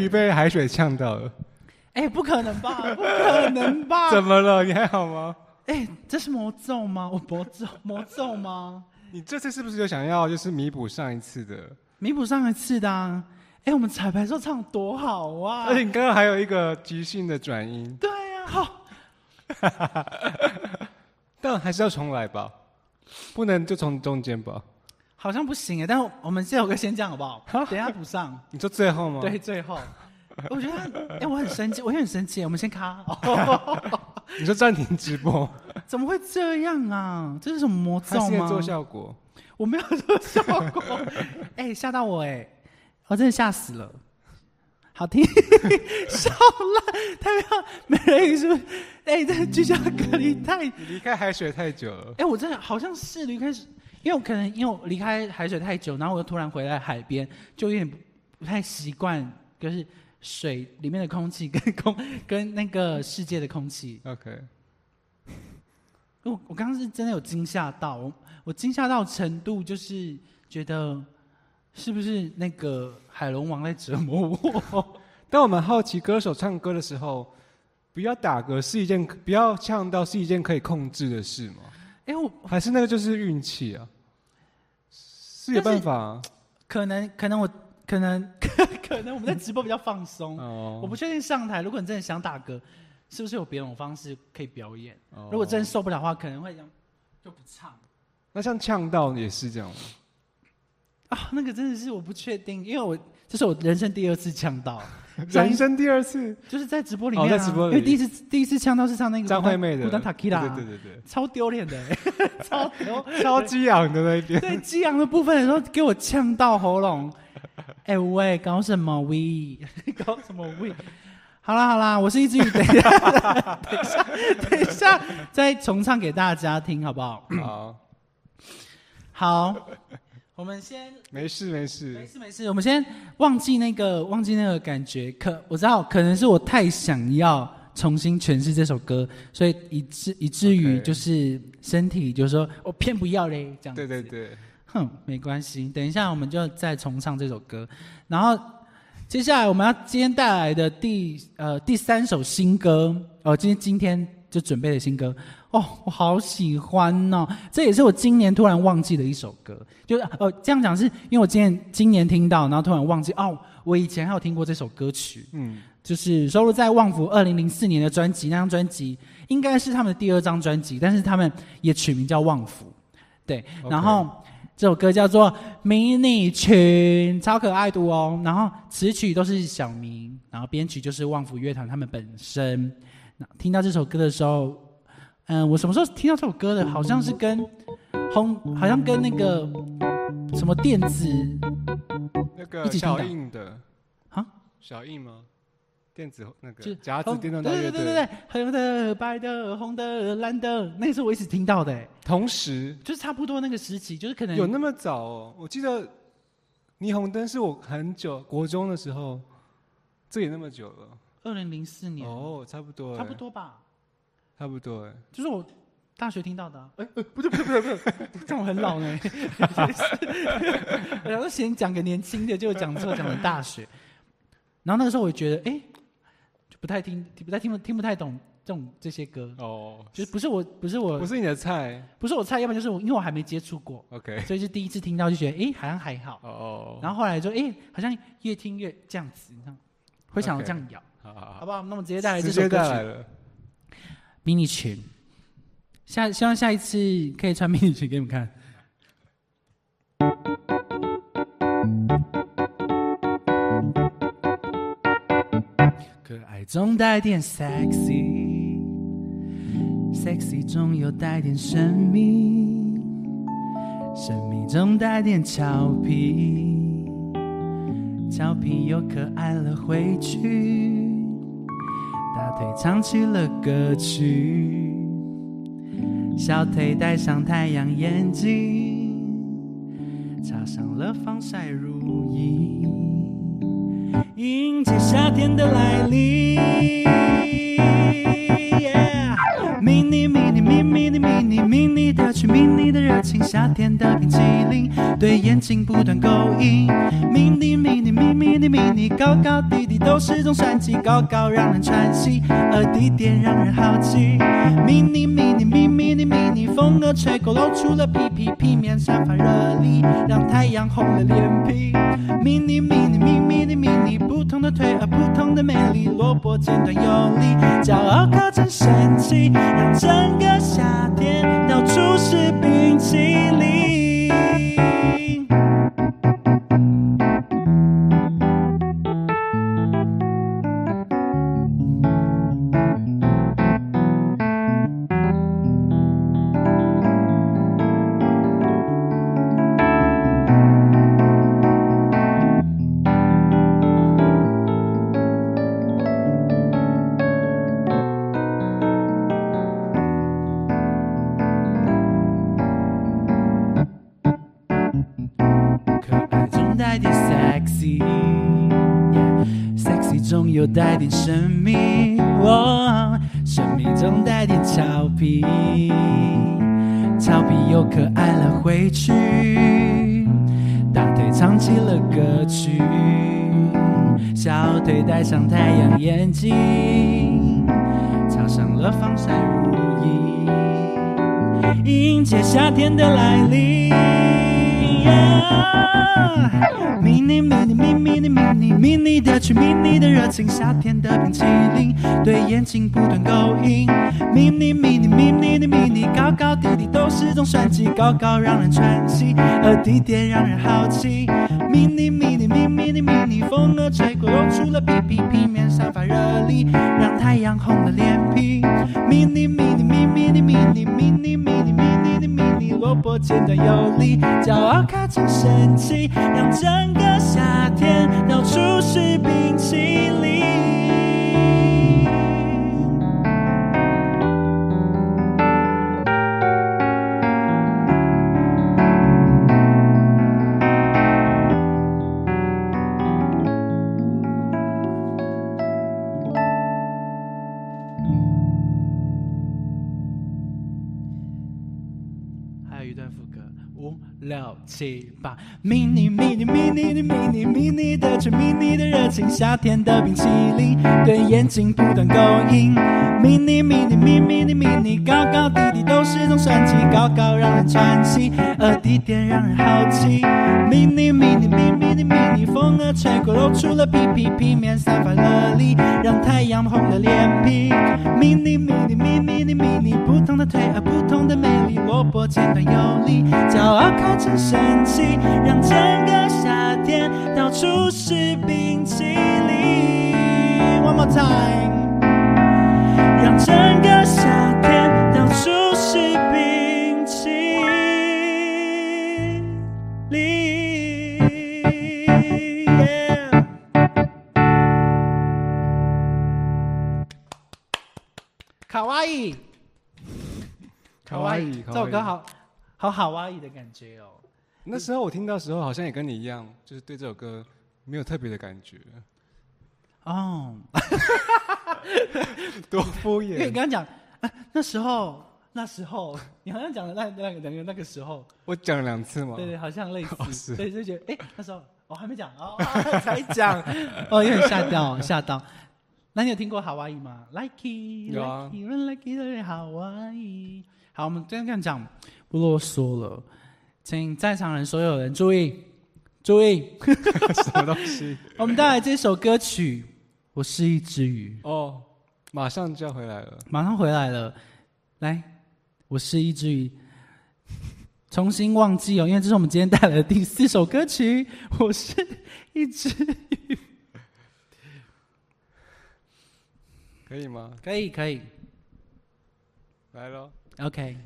鱼被海水呛到了，哎，不可能吧？不可能吧？怎么了？你还好吗？哎，这是魔咒吗？我魔咒魔咒吗？你这次是不是就想要就是弥补上一次的？弥补上一次的、啊。哎，我们彩排时候唱多好啊！而且你刚刚还有一个即兴的转音，对呀、好，但还是要重来吧，不能就从中间吧？好像不行哎。但是我们这首歌先这样好不好？等一下补上。你说最后吗？对，，最后，我觉得，哎、我很生气，我也很生气。我们先卡、哦，你说暂停直播，怎么会这样啊？这是什么魔咒吗？做效果？我没有做效果，哎、吓到我哎、我真的吓死了。好听，笑烂，美人鱼是不是？哎、这居家隔离太，离开海水太久了，哎我真的好像是离开，因为我可能因为我离开海水太久，然后我又突然回来海边，就有点不不太习惯，就是水里面的空气跟空跟那个世界的空气。OK，我我刚刚是真的有惊吓到，我我惊吓到程度就是觉得是不是那个海龙王在折磨我？当我们好奇，歌手唱歌的时候，不要打嗝是一件，不要呛到是一件可以控制的事吗？哎、我还是那个就是运气啊？是有办法、啊、可能可能我可能可能我们在直播比较放松，哦。我不确定上台，如果你真的想打嗝，是不是有别种方式可以表演？哦如果真受不了的话，可能会这样就不唱那像呛到也是这样吗？啊。那个真的是我不确定，因为我这是我人生第二次呛到，人生第二次，就是在直播里面、啊哦在直播里因为第一次第一次呛到是唱那个张惠妹的孤单塔 q 拉，对对对超丢脸的、超丢。超激昂的那一边。对激昂的部分的时候，给我呛到喉咙。哎、喂，搞什么 we？搞什么 we？好啦好啦，我是一只鱼，等一下，等一下，等一下，再重唱给大家听，好不好？好，好，我们先没事没事没事。事没事，我们先忘记那个忘记那个感觉。可我知道，可能是我太想要重新诠释这首歌，所以以至以至于就是身体就是说我偏不要嘞，这样子。对对对，哼，没关系，等一下我们就再重唱这首歌。然后接下来我们要今天带来的第呃第三首新歌，哦，今天今天就准备的新歌，哦，我好喜欢哦！这也是我今年突然忘记的一首歌，就是呃这样讲是因为我今年今年听到，然后突然忘记哦，我以前还有听过这首歌曲，嗯，就是收录在旺福二零零四年的专辑，那张专辑应该是他们的第二张专辑，但是他们也取名叫旺福，对然后这首歌叫做《迷你裙》，超可爱的哦。然后词曲都是小明，然后编曲就是旺福乐团他们本身。那听到这首歌的时候，嗯，我什么时候听到这首歌的？好像是跟红，好像跟那个什么电子那个小印的。啊，小印吗？电子那就个夹子电动大乐对对对对队，对，红的、白的、红的、蓝的，那是我一直听到的，哎同时。就是差不多那个时期，就是可能有那么早？哦？我记得霓虹灯是我很久国中的时候，这也那么久了。二零零四年，哦，差不多，差不，多吧，差不多哎。就是我大学听到的、啊。哎、呃不对不对不对不对，这样我很老呢。我想说先讲个年轻的，结果讲错，讲了大学。然后那个时候我就觉得，哎、就不太听，不太听不听不太懂这种这些歌，哦，就是不是我不是我不是你的菜不是我菜，要不然就是我因为我还没接触过，，OK，所以是第一次听到就觉得，哎、好像还好。哦，然后后来就哎、好像越听越这样子，你知道，会想要这样咬，好好好，好不好？那我们直接带来这首歌曲。迷你裙。下希望下一次可以穿迷你裙给你们看。可爱中带点 sexy，sexy 中又带点神秘，神秘中带点俏皮，俏皮又可爱了回去。大腿唱起了歌曲，小腿戴上太阳眼镜，擦上了防晒乳液，迎接夏天的来临。Yeah 迷你迷你迷迷你迷你迷你的去迷你的热，夏天的冰淇淋对眼睛不断勾引。迷你迷你迷迷你迷你高高低低都是种传奇，高高让人喘息，而低点让人好奇。迷你迷你迷迷你迷你风儿吹过，露出了屁屁，屁面散发热力，让太阳红了脸皮。迷你迷你迷迷你迷你不同的腿儿，不同的美丽，萝卜尖端有力，骄傲靠近神奇，让整个夏天到处是心里。的来临。迷你迷你迷迷你迷你迷你的去迷你的热情，夏天的冰淇淋对眼睛不断勾引。迷你迷你迷你你迷你高高低低都是种传奇，高高让人喘息，而低点让人好奇。迷你迷你迷迷你迷你风儿吹过，露出了屁屁，屁面散发热力，让太阳红了脸简单有力，骄傲靠近神奇，让整个夏天到处是冰淇淋。吧，迷你迷你迷你的迷你迷你的却迷你的热情，夏天的冰淇淋对眼睛不断勾引。迷你迷你迷迷你迷你高高低低都是种传奇，高高让人喘息，而低点让人好奇。迷你迷迷你迷你风儿吹过，露出了屁屁，皮面散发热力，让太阳红了脸皮。迷你迷你迷迷你迷你不同的腿啊，不同的美丽，萝卜尖端有力，骄傲靠近神奇，让整个夏天到处是冰淇淋。One more time，让整个歌好好卡哇伊的感觉哦。那时候我听到的时候，好像也跟你一样，就是对这首歌没有特别的感觉，哦，多敷因为你衍。刚刚讲、啊，那时候那时候，你好像讲了那那个那个那个时候，我讲了两次嘛，对对，好像类似，哦是。对，就觉得哎、那时候我、还没讲哦，才讲，哦，有点吓到吓到。那你有听过夏威夷吗？Like 好，我们这样讲，不啰嗦了，请在场人所有人注意，注意，什么东西？我们带来这首歌曲，我是一只鱼，哦，马上就要回来了。马上回来了。来，我是一只鱼，重新忘记哦，因为这是我们今天带来的第四首歌曲。我是一只鱼，可以吗？可以可以来喽。，OK。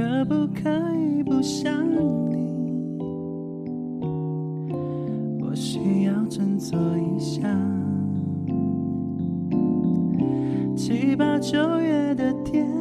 可不可以不想九月的天。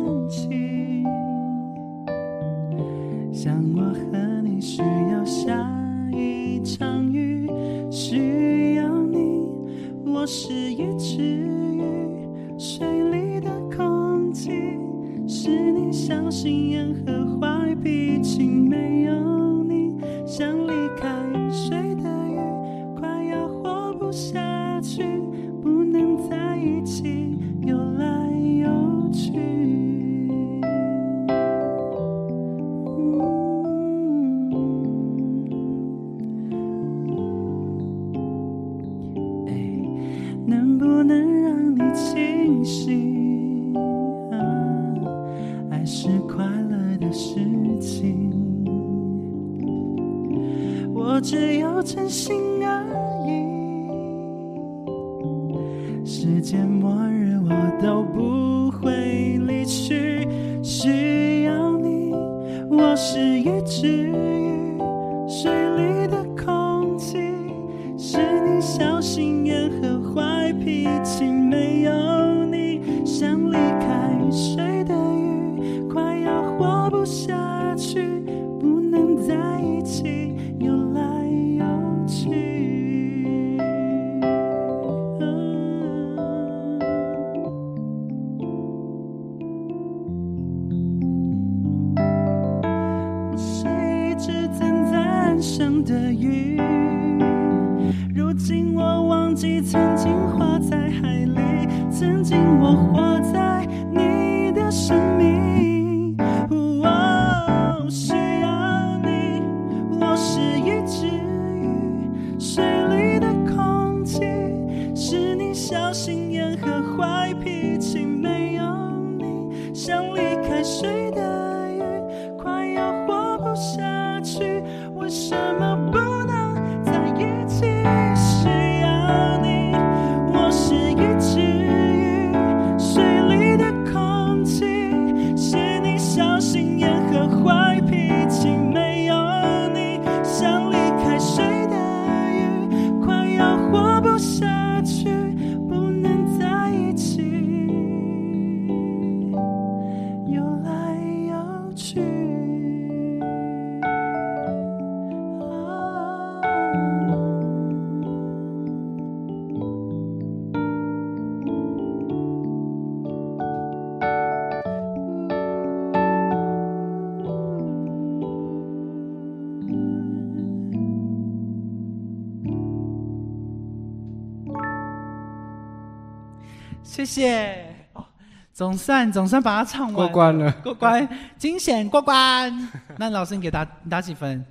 总算总算把它唱完，过关了，过关，惊险过关。那老师，你给打你打几分？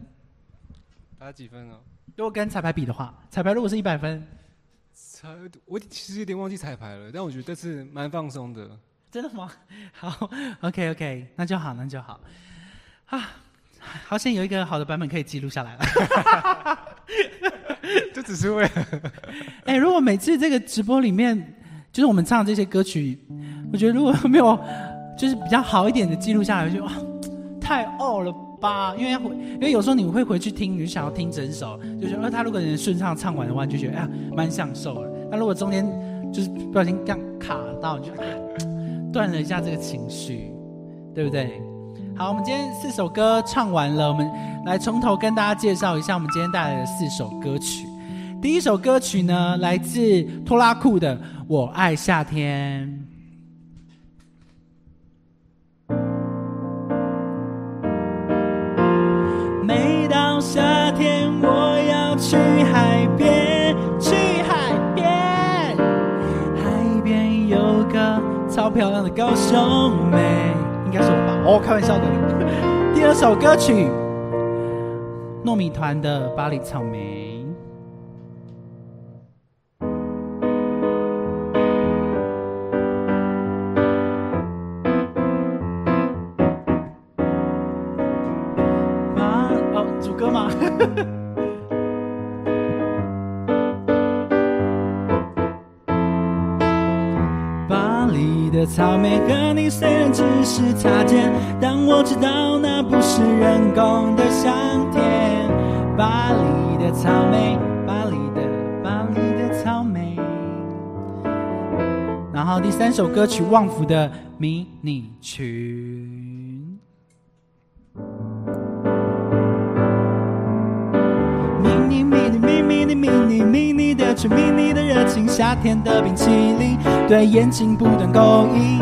打几分哦？如果跟彩排比的话，彩排如果是一百分，彩，我其实有点忘记彩排了，但我觉得这次蛮放松的。真的吗？好，OK OK，那就好，那就好。啊，好险有一个好的版本可以记录下来了。就只是为了哎、如果每次这个直播里面，就是我们唱这些歌曲，我觉得如果没有就是比较好一点的记录下来，就哇，太傲了吧？因为要回，因为有时候你会回去听，你就想要听整首，就觉得呃他如果能顺畅唱完的话，你就觉得哎呀蛮享受的。那如果中间就是不小心这样卡到，就啊断了一下这个情绪，对不对？好，我们今天四首歌唱完了，我们来从头跟大家介绍一下我们今天带来的四首歌曲。第一首歌曲呢，来自拖拉库的《我爱夏天》。那天我要去海边去海边海边有个超漂亮的高雄妹应该是我吧？哦开玩笑的。第二首歌曲糯米团的巴黎草莓。巴黎的草莓和你虽然只是擦肩，但我知道那不是人工的香甜。巴黎的草莓，巴黎的巴黎的草莓。然后第三首歌曲《旺福的迷你曲》。你迷迷你迷你迷你的裙，迷你的热情，夏天的冰淇淋，对眼睛不断勾引。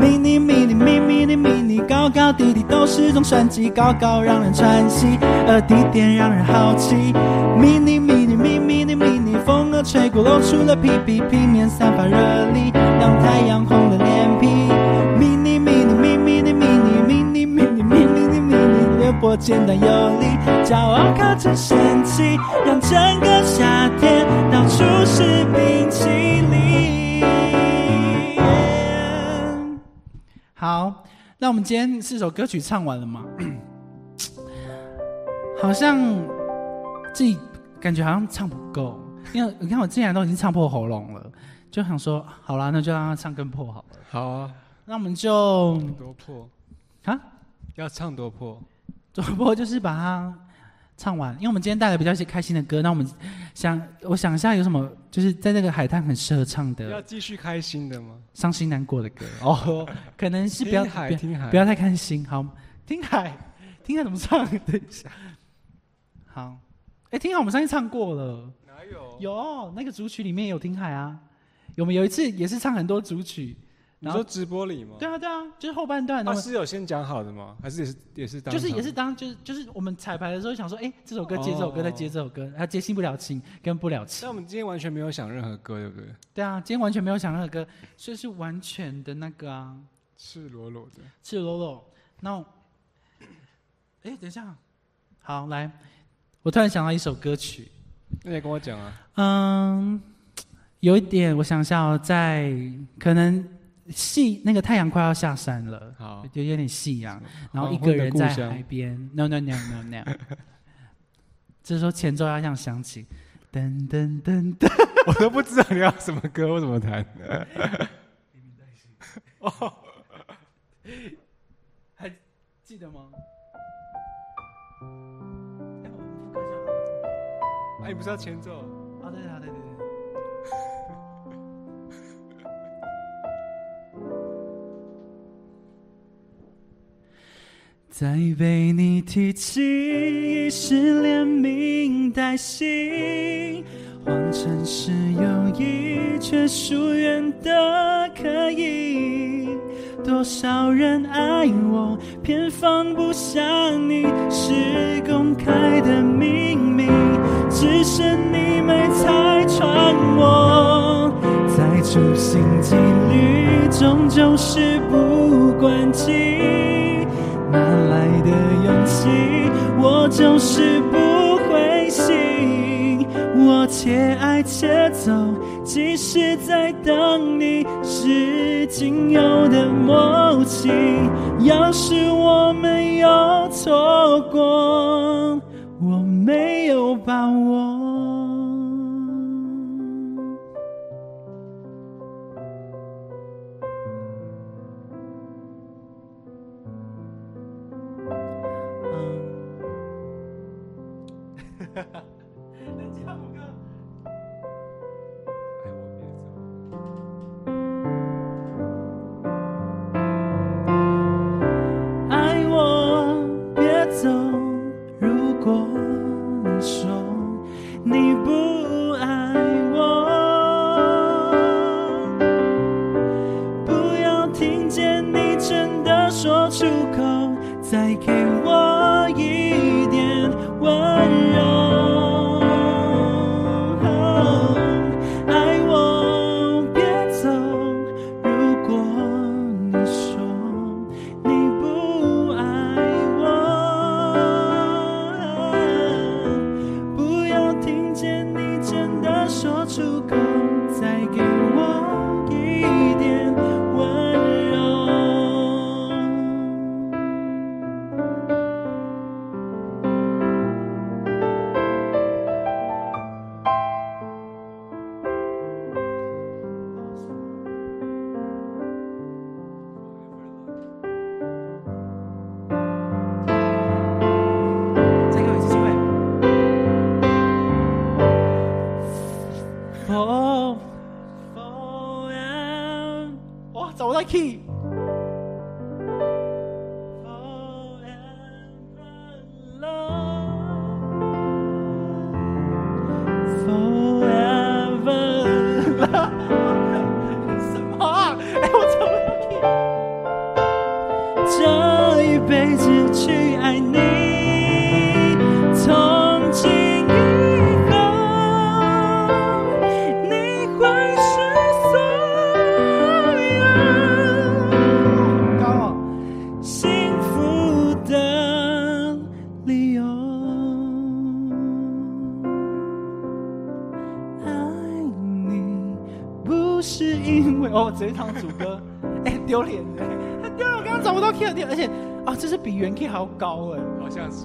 迷你迷你迷迷你迷你，高高低低都是种算计，高高让人喘息，而低点让人好奇。迷你迷你迷迷你迷你，风儿吹过露出了屁屁，皮面散发热力，让太阳红了脸皮。你，撩拨简单有力，骄傲靠着神奇，让整个夏天到处是冰淇淋。好，那我们今天四首歌曲唱完了吗？好像自己感觉好像唱不够，因为你看我之前都已经唱破喉咙了，就想说好啦，那就让他唱更破好了。好啊，那我们就多破啊，要唱多破，主播就是把它唱完，因为我们今天带来比较一些开心的歌，那我们想，我想一下有什么，就是在那个海滩很适合唱的要继续开心的吗？伤心难过的歌。哦，可能是不要不要太开心，好，听海，听海怎么唱？等一下，好，哎，听海我们上次唱过了，哪有？有那个主曲里面有听海啊，我们有一次也是唱很多主曲，然后你说直播里吗？对啊对啊，就是后半段，他后是有先讲好的吗？还是也是也是当就是也是当就是就是我们彩排的时候想说，哎，这首歌接这首歌，哦再接这首歌，他接新不了情，跟不了情但。我们今天完全没有想任何歌，对不对？对啊，今天完全没有想任何歌，所以是完全的那个啊，赤裸裸的。赤裸裸。那我，哎，等一下，好来，我突然想到一首歌曲，那你跟我讲啊，嗯，有一点我想一下哦，在可能夕那个太阳快要下山了，好，有有点夕阳，然后一个人在海边，no no no no no，这时候前奏要这样响起，噔噔噔噔，我都不知道你要什么歌，我怎么弹？还记得吗？哎，我不是要前奏？再被你提起，已是连名带姓。谎称是友谊，却疏远的可以。多少人爱我，偏放不下你，是公开的秘密，只剩你没拆穿我。再处心积虑，终究事不关己。哪来的勇气？我就是不灰心。我且爱且走，即使在等你，是仅有的默契。要是我没有错过，我没有把握。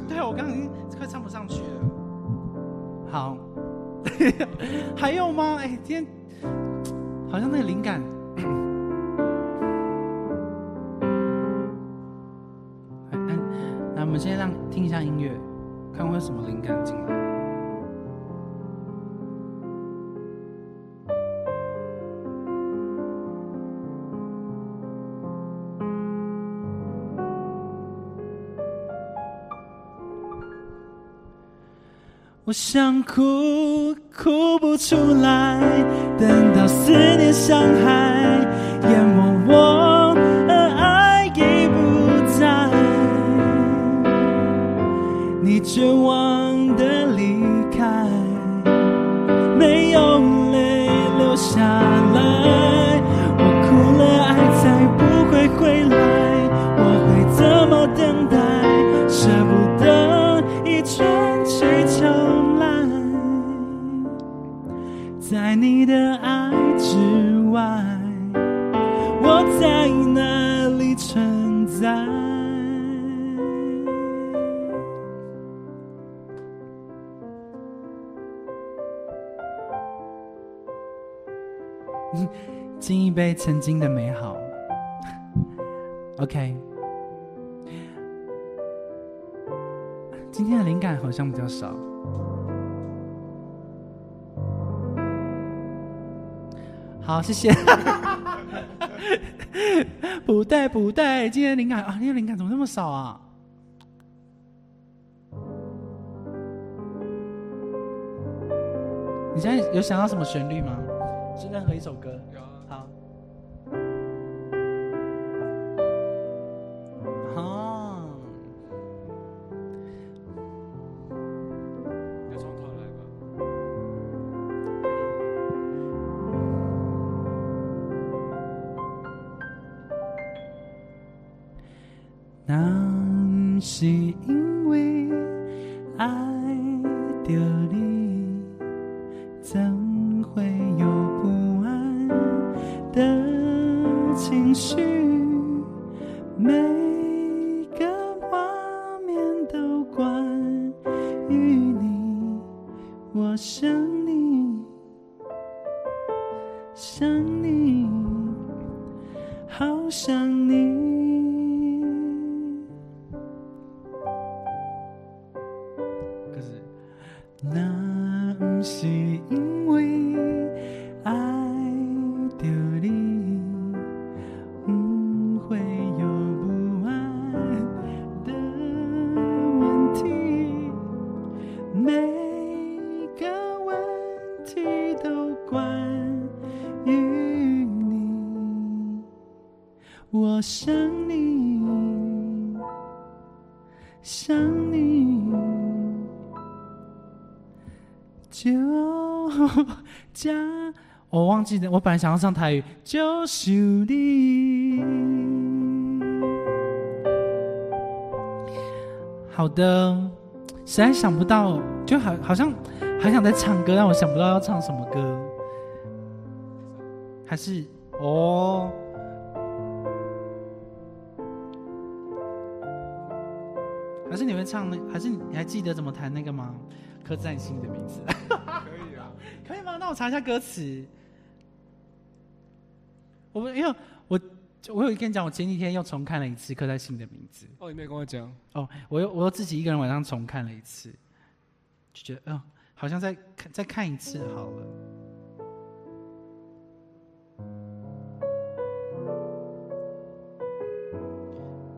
对，我刚刚已经快唱不上去了。好，还有吗？哎，今天好像那个灵感。哎哎，那我们先让听一下音乐，看会有什么灵感进来。我想哭，哭不出来，等到思念伤害淹没我，而爱已不在。你绝望杯曾经的美好。OK，今天的灵感好像比较少。好，谢谢。不对不对，今天灵感啊，今天灵感怎么那么少啊？你现在有想到什么旋律吗？是任何一首歌？想你，好想你。我本来想要唱台语，就是你。好的，实在想不到，就好好像还想再唱歌，但我想不到要唱什么歌，还是哦。还是你会唱那？还是你还记得怎么弹那个吗？刻在你心里的名字，可以啊。可以吗？那我查一下歌词。我因为我我有跟你讲，我前几天又重看了一次《刻在心里的名字》。哦，你没跟我讲。哦，我又我又自己一个人晚上重看了一次，就觉得嗯、好像再看再看一次好了。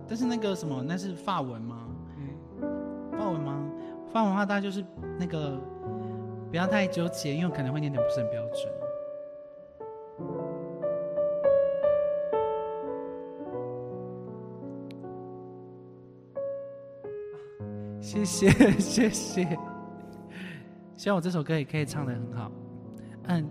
但是那个什么，那是法文吗？嗯，法文吗？法文的话，大家就是那个不要太纠结，因为我可能会念的不是很标准。谢谢 谢谢，希望我这首歌也可以唱得很好。嗯，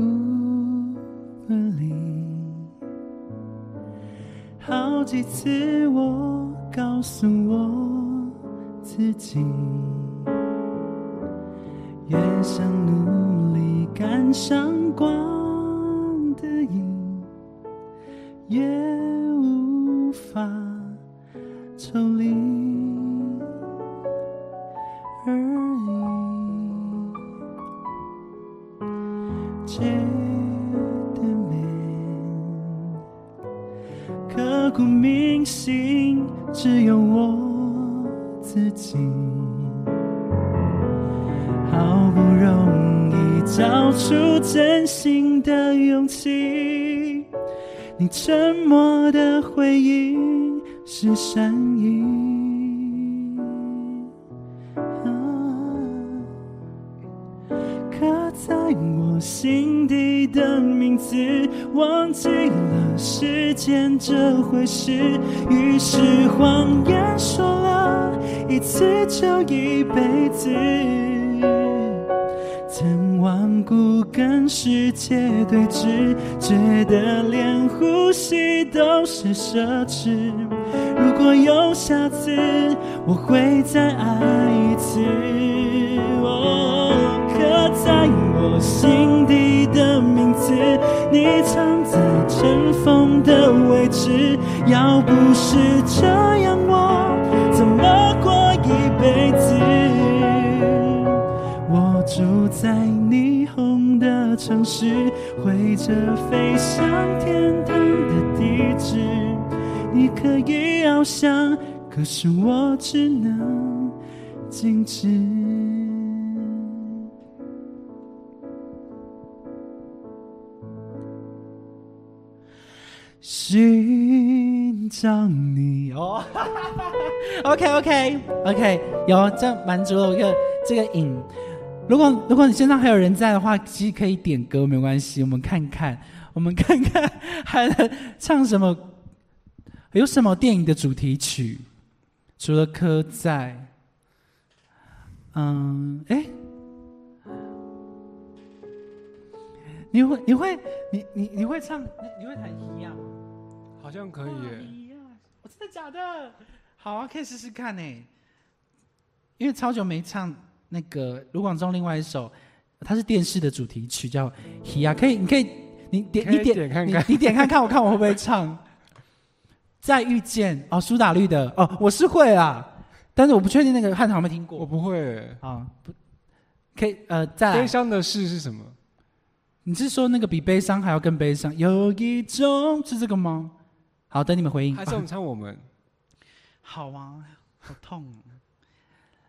不分离，好几次我告诉我自己，越想努力赶上光。善意。刻在我心底的名字，忘记了时间这回事，于是谎言说了一次就一辈子。曾顽固跟世界对峙，觉得连呼吸都是奢侈。我会再爱一次。止。寻找你哦，OK OK OK，有这满足了我一个这个瘾。如果如果你身上还有人在的话，其实可以点歌没关系，我们看看，我们看看还能唱什么，有什么电影的主题曲？除了刻在，嗯，哎，你会你会你你你会唱你会弹一样吗？好像可以我真的假的？好啊，可以试试看呢。因为超久没唱那个卢广仲另外一首，它是电视的主题曲，叫《咿呀》，可以，你可以，你点你点点看看你你点看看，我看我会不会唱。再遇见哦，苏打绿的哦，我是会啊，但是我不确定那个汉唐有没有听过我不会。啊？不，可以呃，再来，悲伤的事是什么？你是说那个比悲伤还要更悲伤？有一种是这个吗？好，等你们回应。还是我们唱我们？好啊，好痛哦。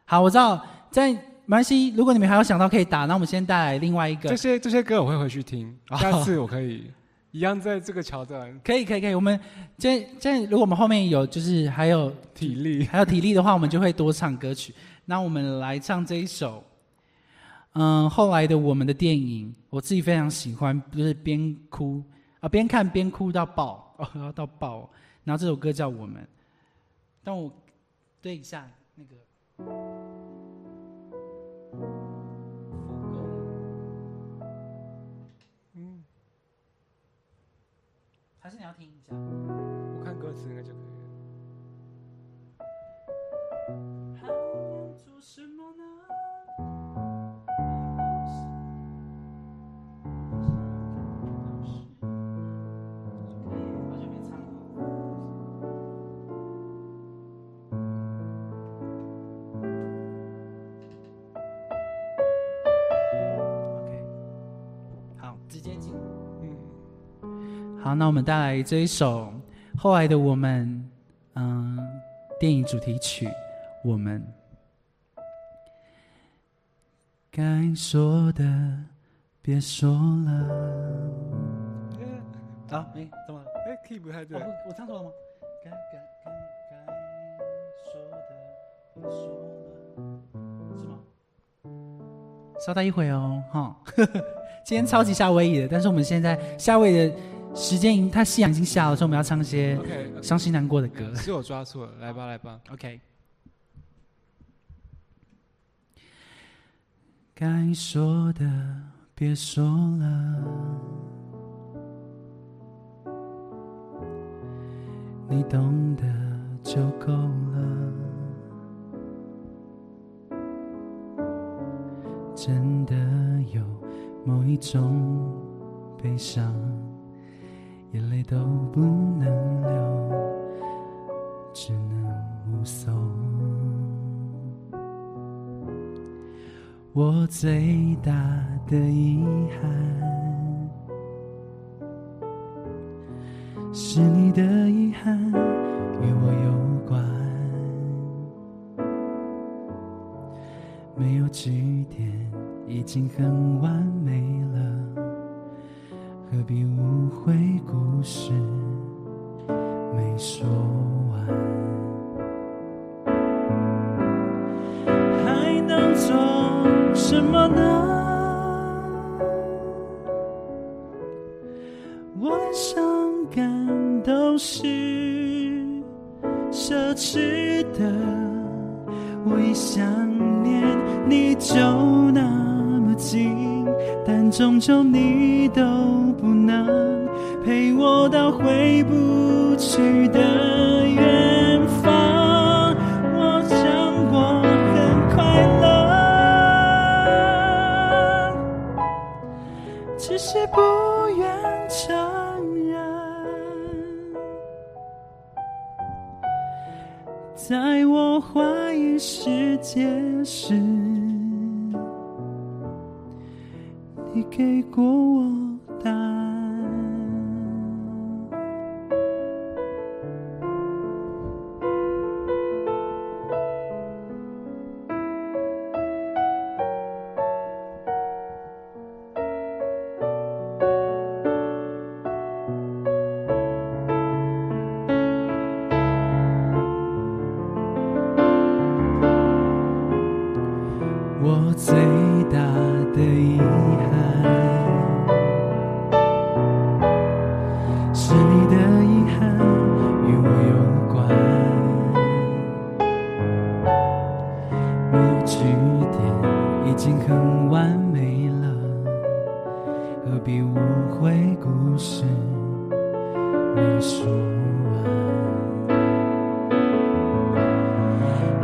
好，我知道，在没关系。如果你们还有想到可以打，那我们先带来另外一个这。些这些歌我会回去听，哦下次我可以一样在这个桥段可以，可以，可以。我们这这，如果我们后面有就是还有体力。还有体力的话，我们就会多唱歌曲。那我们来唱这一首，嗯，后来的我们的电影，我自己非常喜欢，就是边哭啊边看边哭到爆哦，到爆哦。然后这首歌叫《我们》，但我对一下那个。还是你要听一下？我看歌词应该就可以好，那我们带来这一首《后来的我们》，嗯，电影主题曲《我们》。该说的别说了。啊，哎，怎么了？哎，key 不太对。我我唱错了吗？该该该该说的别说了，是吗？稍待一会哦，哈。今天超级夏威夷的，但是我们现在夏威夷的时间已经，它夕阳已经下了，所以我们要唱一些伤心难过的歌。是我抓错了，来吧来吧，OK。该说的别说了，你懂得就够了。真的有某一种悲伤，眼泪都不能流，只能目送。我最大的遗憾，是你的遗憾与我有关，没有句点已经很晚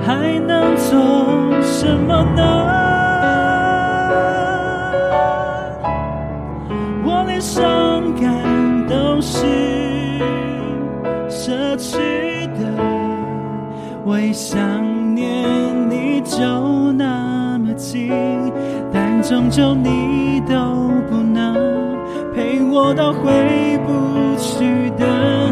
还能做什么呢？我连伤感都是奢侈的，为想念你就那么近，但终究你都不能陪我到回不去的。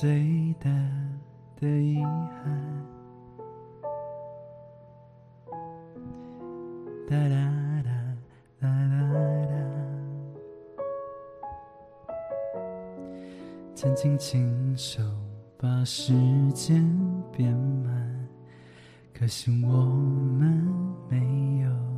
最大的遗憾。哒哒哒哒哒哒曾经亲手把时间变慢可惜我们没有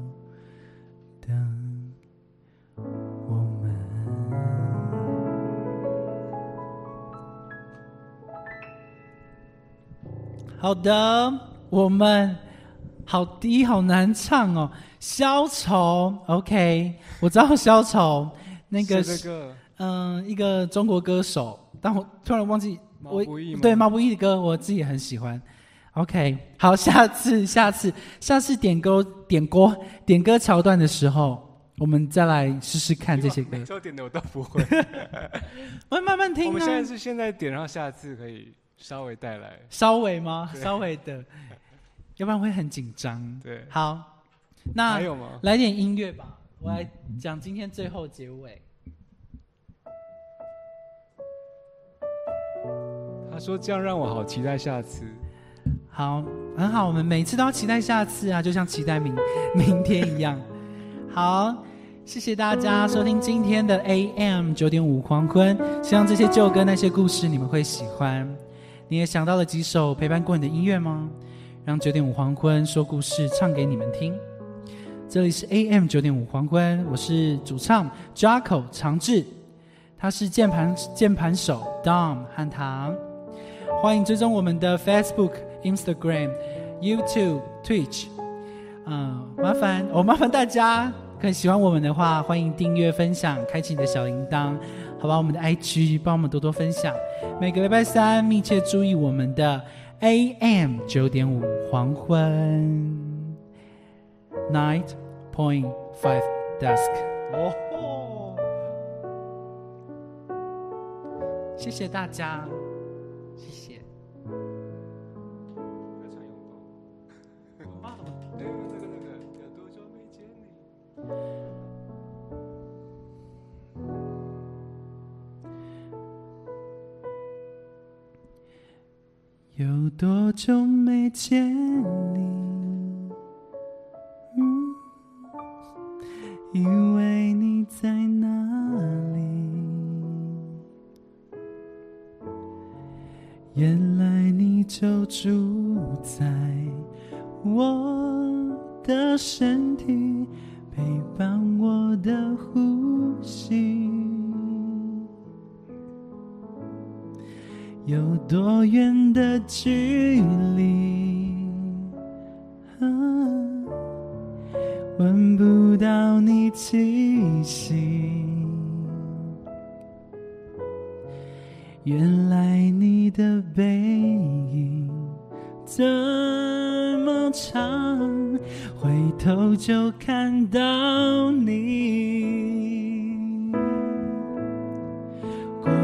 好的，我们好低，好难唱哦。消愁，OK，我知道消愁那个。嗯、一个中国歌手，但我突然忘记我毛不易？对毛不易的歌，我自己也很喜欢。OK，好，下次 下次下次点歌点歌点歌桥段的时候，我们再来试试看这些歌每。周点的我都不会。慢慢慢听我们现在啊，是现在点，然后下次可以稍微带来。稍微吗？稍微的，要不然会很紧张。对，好，那还有吗？来点音乐吧，我来讲今天最后结尾。他说这样让我好期待下次。好，很好，我们每次都要期待下次啊，就像期待明 明天一样。好，谢谢大家收听今天的 AM 九点五黄昏，希望这些旧歌那些故事你们会喜欢。你也想到了几首陪伴过你的音乐吗？让九点五黄昏说故事唱给你们听。这里是 AM 九点五黄昏，我是主唱 Jaco 长治，他是键盘键盘手 Dom 汉唐。欢迎追踪我们的 Facebook、Instagram、YouTube、Twitch。嗯，麻烦我、麻烦大家，可以喜欢我们的话，欢迎订阅、分享、开启你的小铃铛，好吧？我们的 IG 帮我们多多分享。每个礼拜三密切注意我们的 AM 九点五黄昏 Night Point Five Dusk。哦，谢谢大家，有多久没见你？嗯，以为你在哪里？原来你就住在我的身体，陪伴我的呼吸。有多远的距离？啊，闻不到你气息。原来你的背影这么长，回头就看到你。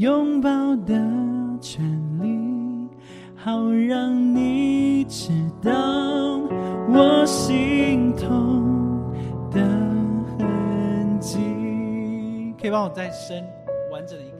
拥抱的权利，好让你知道我心痛的痕迹。可以帮我再升完整的一个，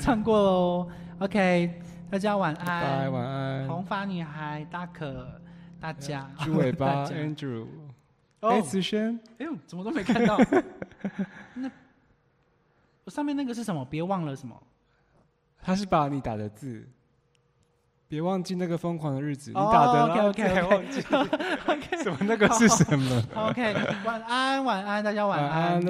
唱过喽，OK，大家晚拜安。晚安。红发女孩大可，大家。猪尾巴 Andrew，哦哎，子轩，哎呦，怎么都没看到？那我上面那个是什么？别忘了什么？他是把你打的字，别忘记那个疯狂的日子，你哦打的记 什么那个是什么？OK，晚安，晚安，大家。晚安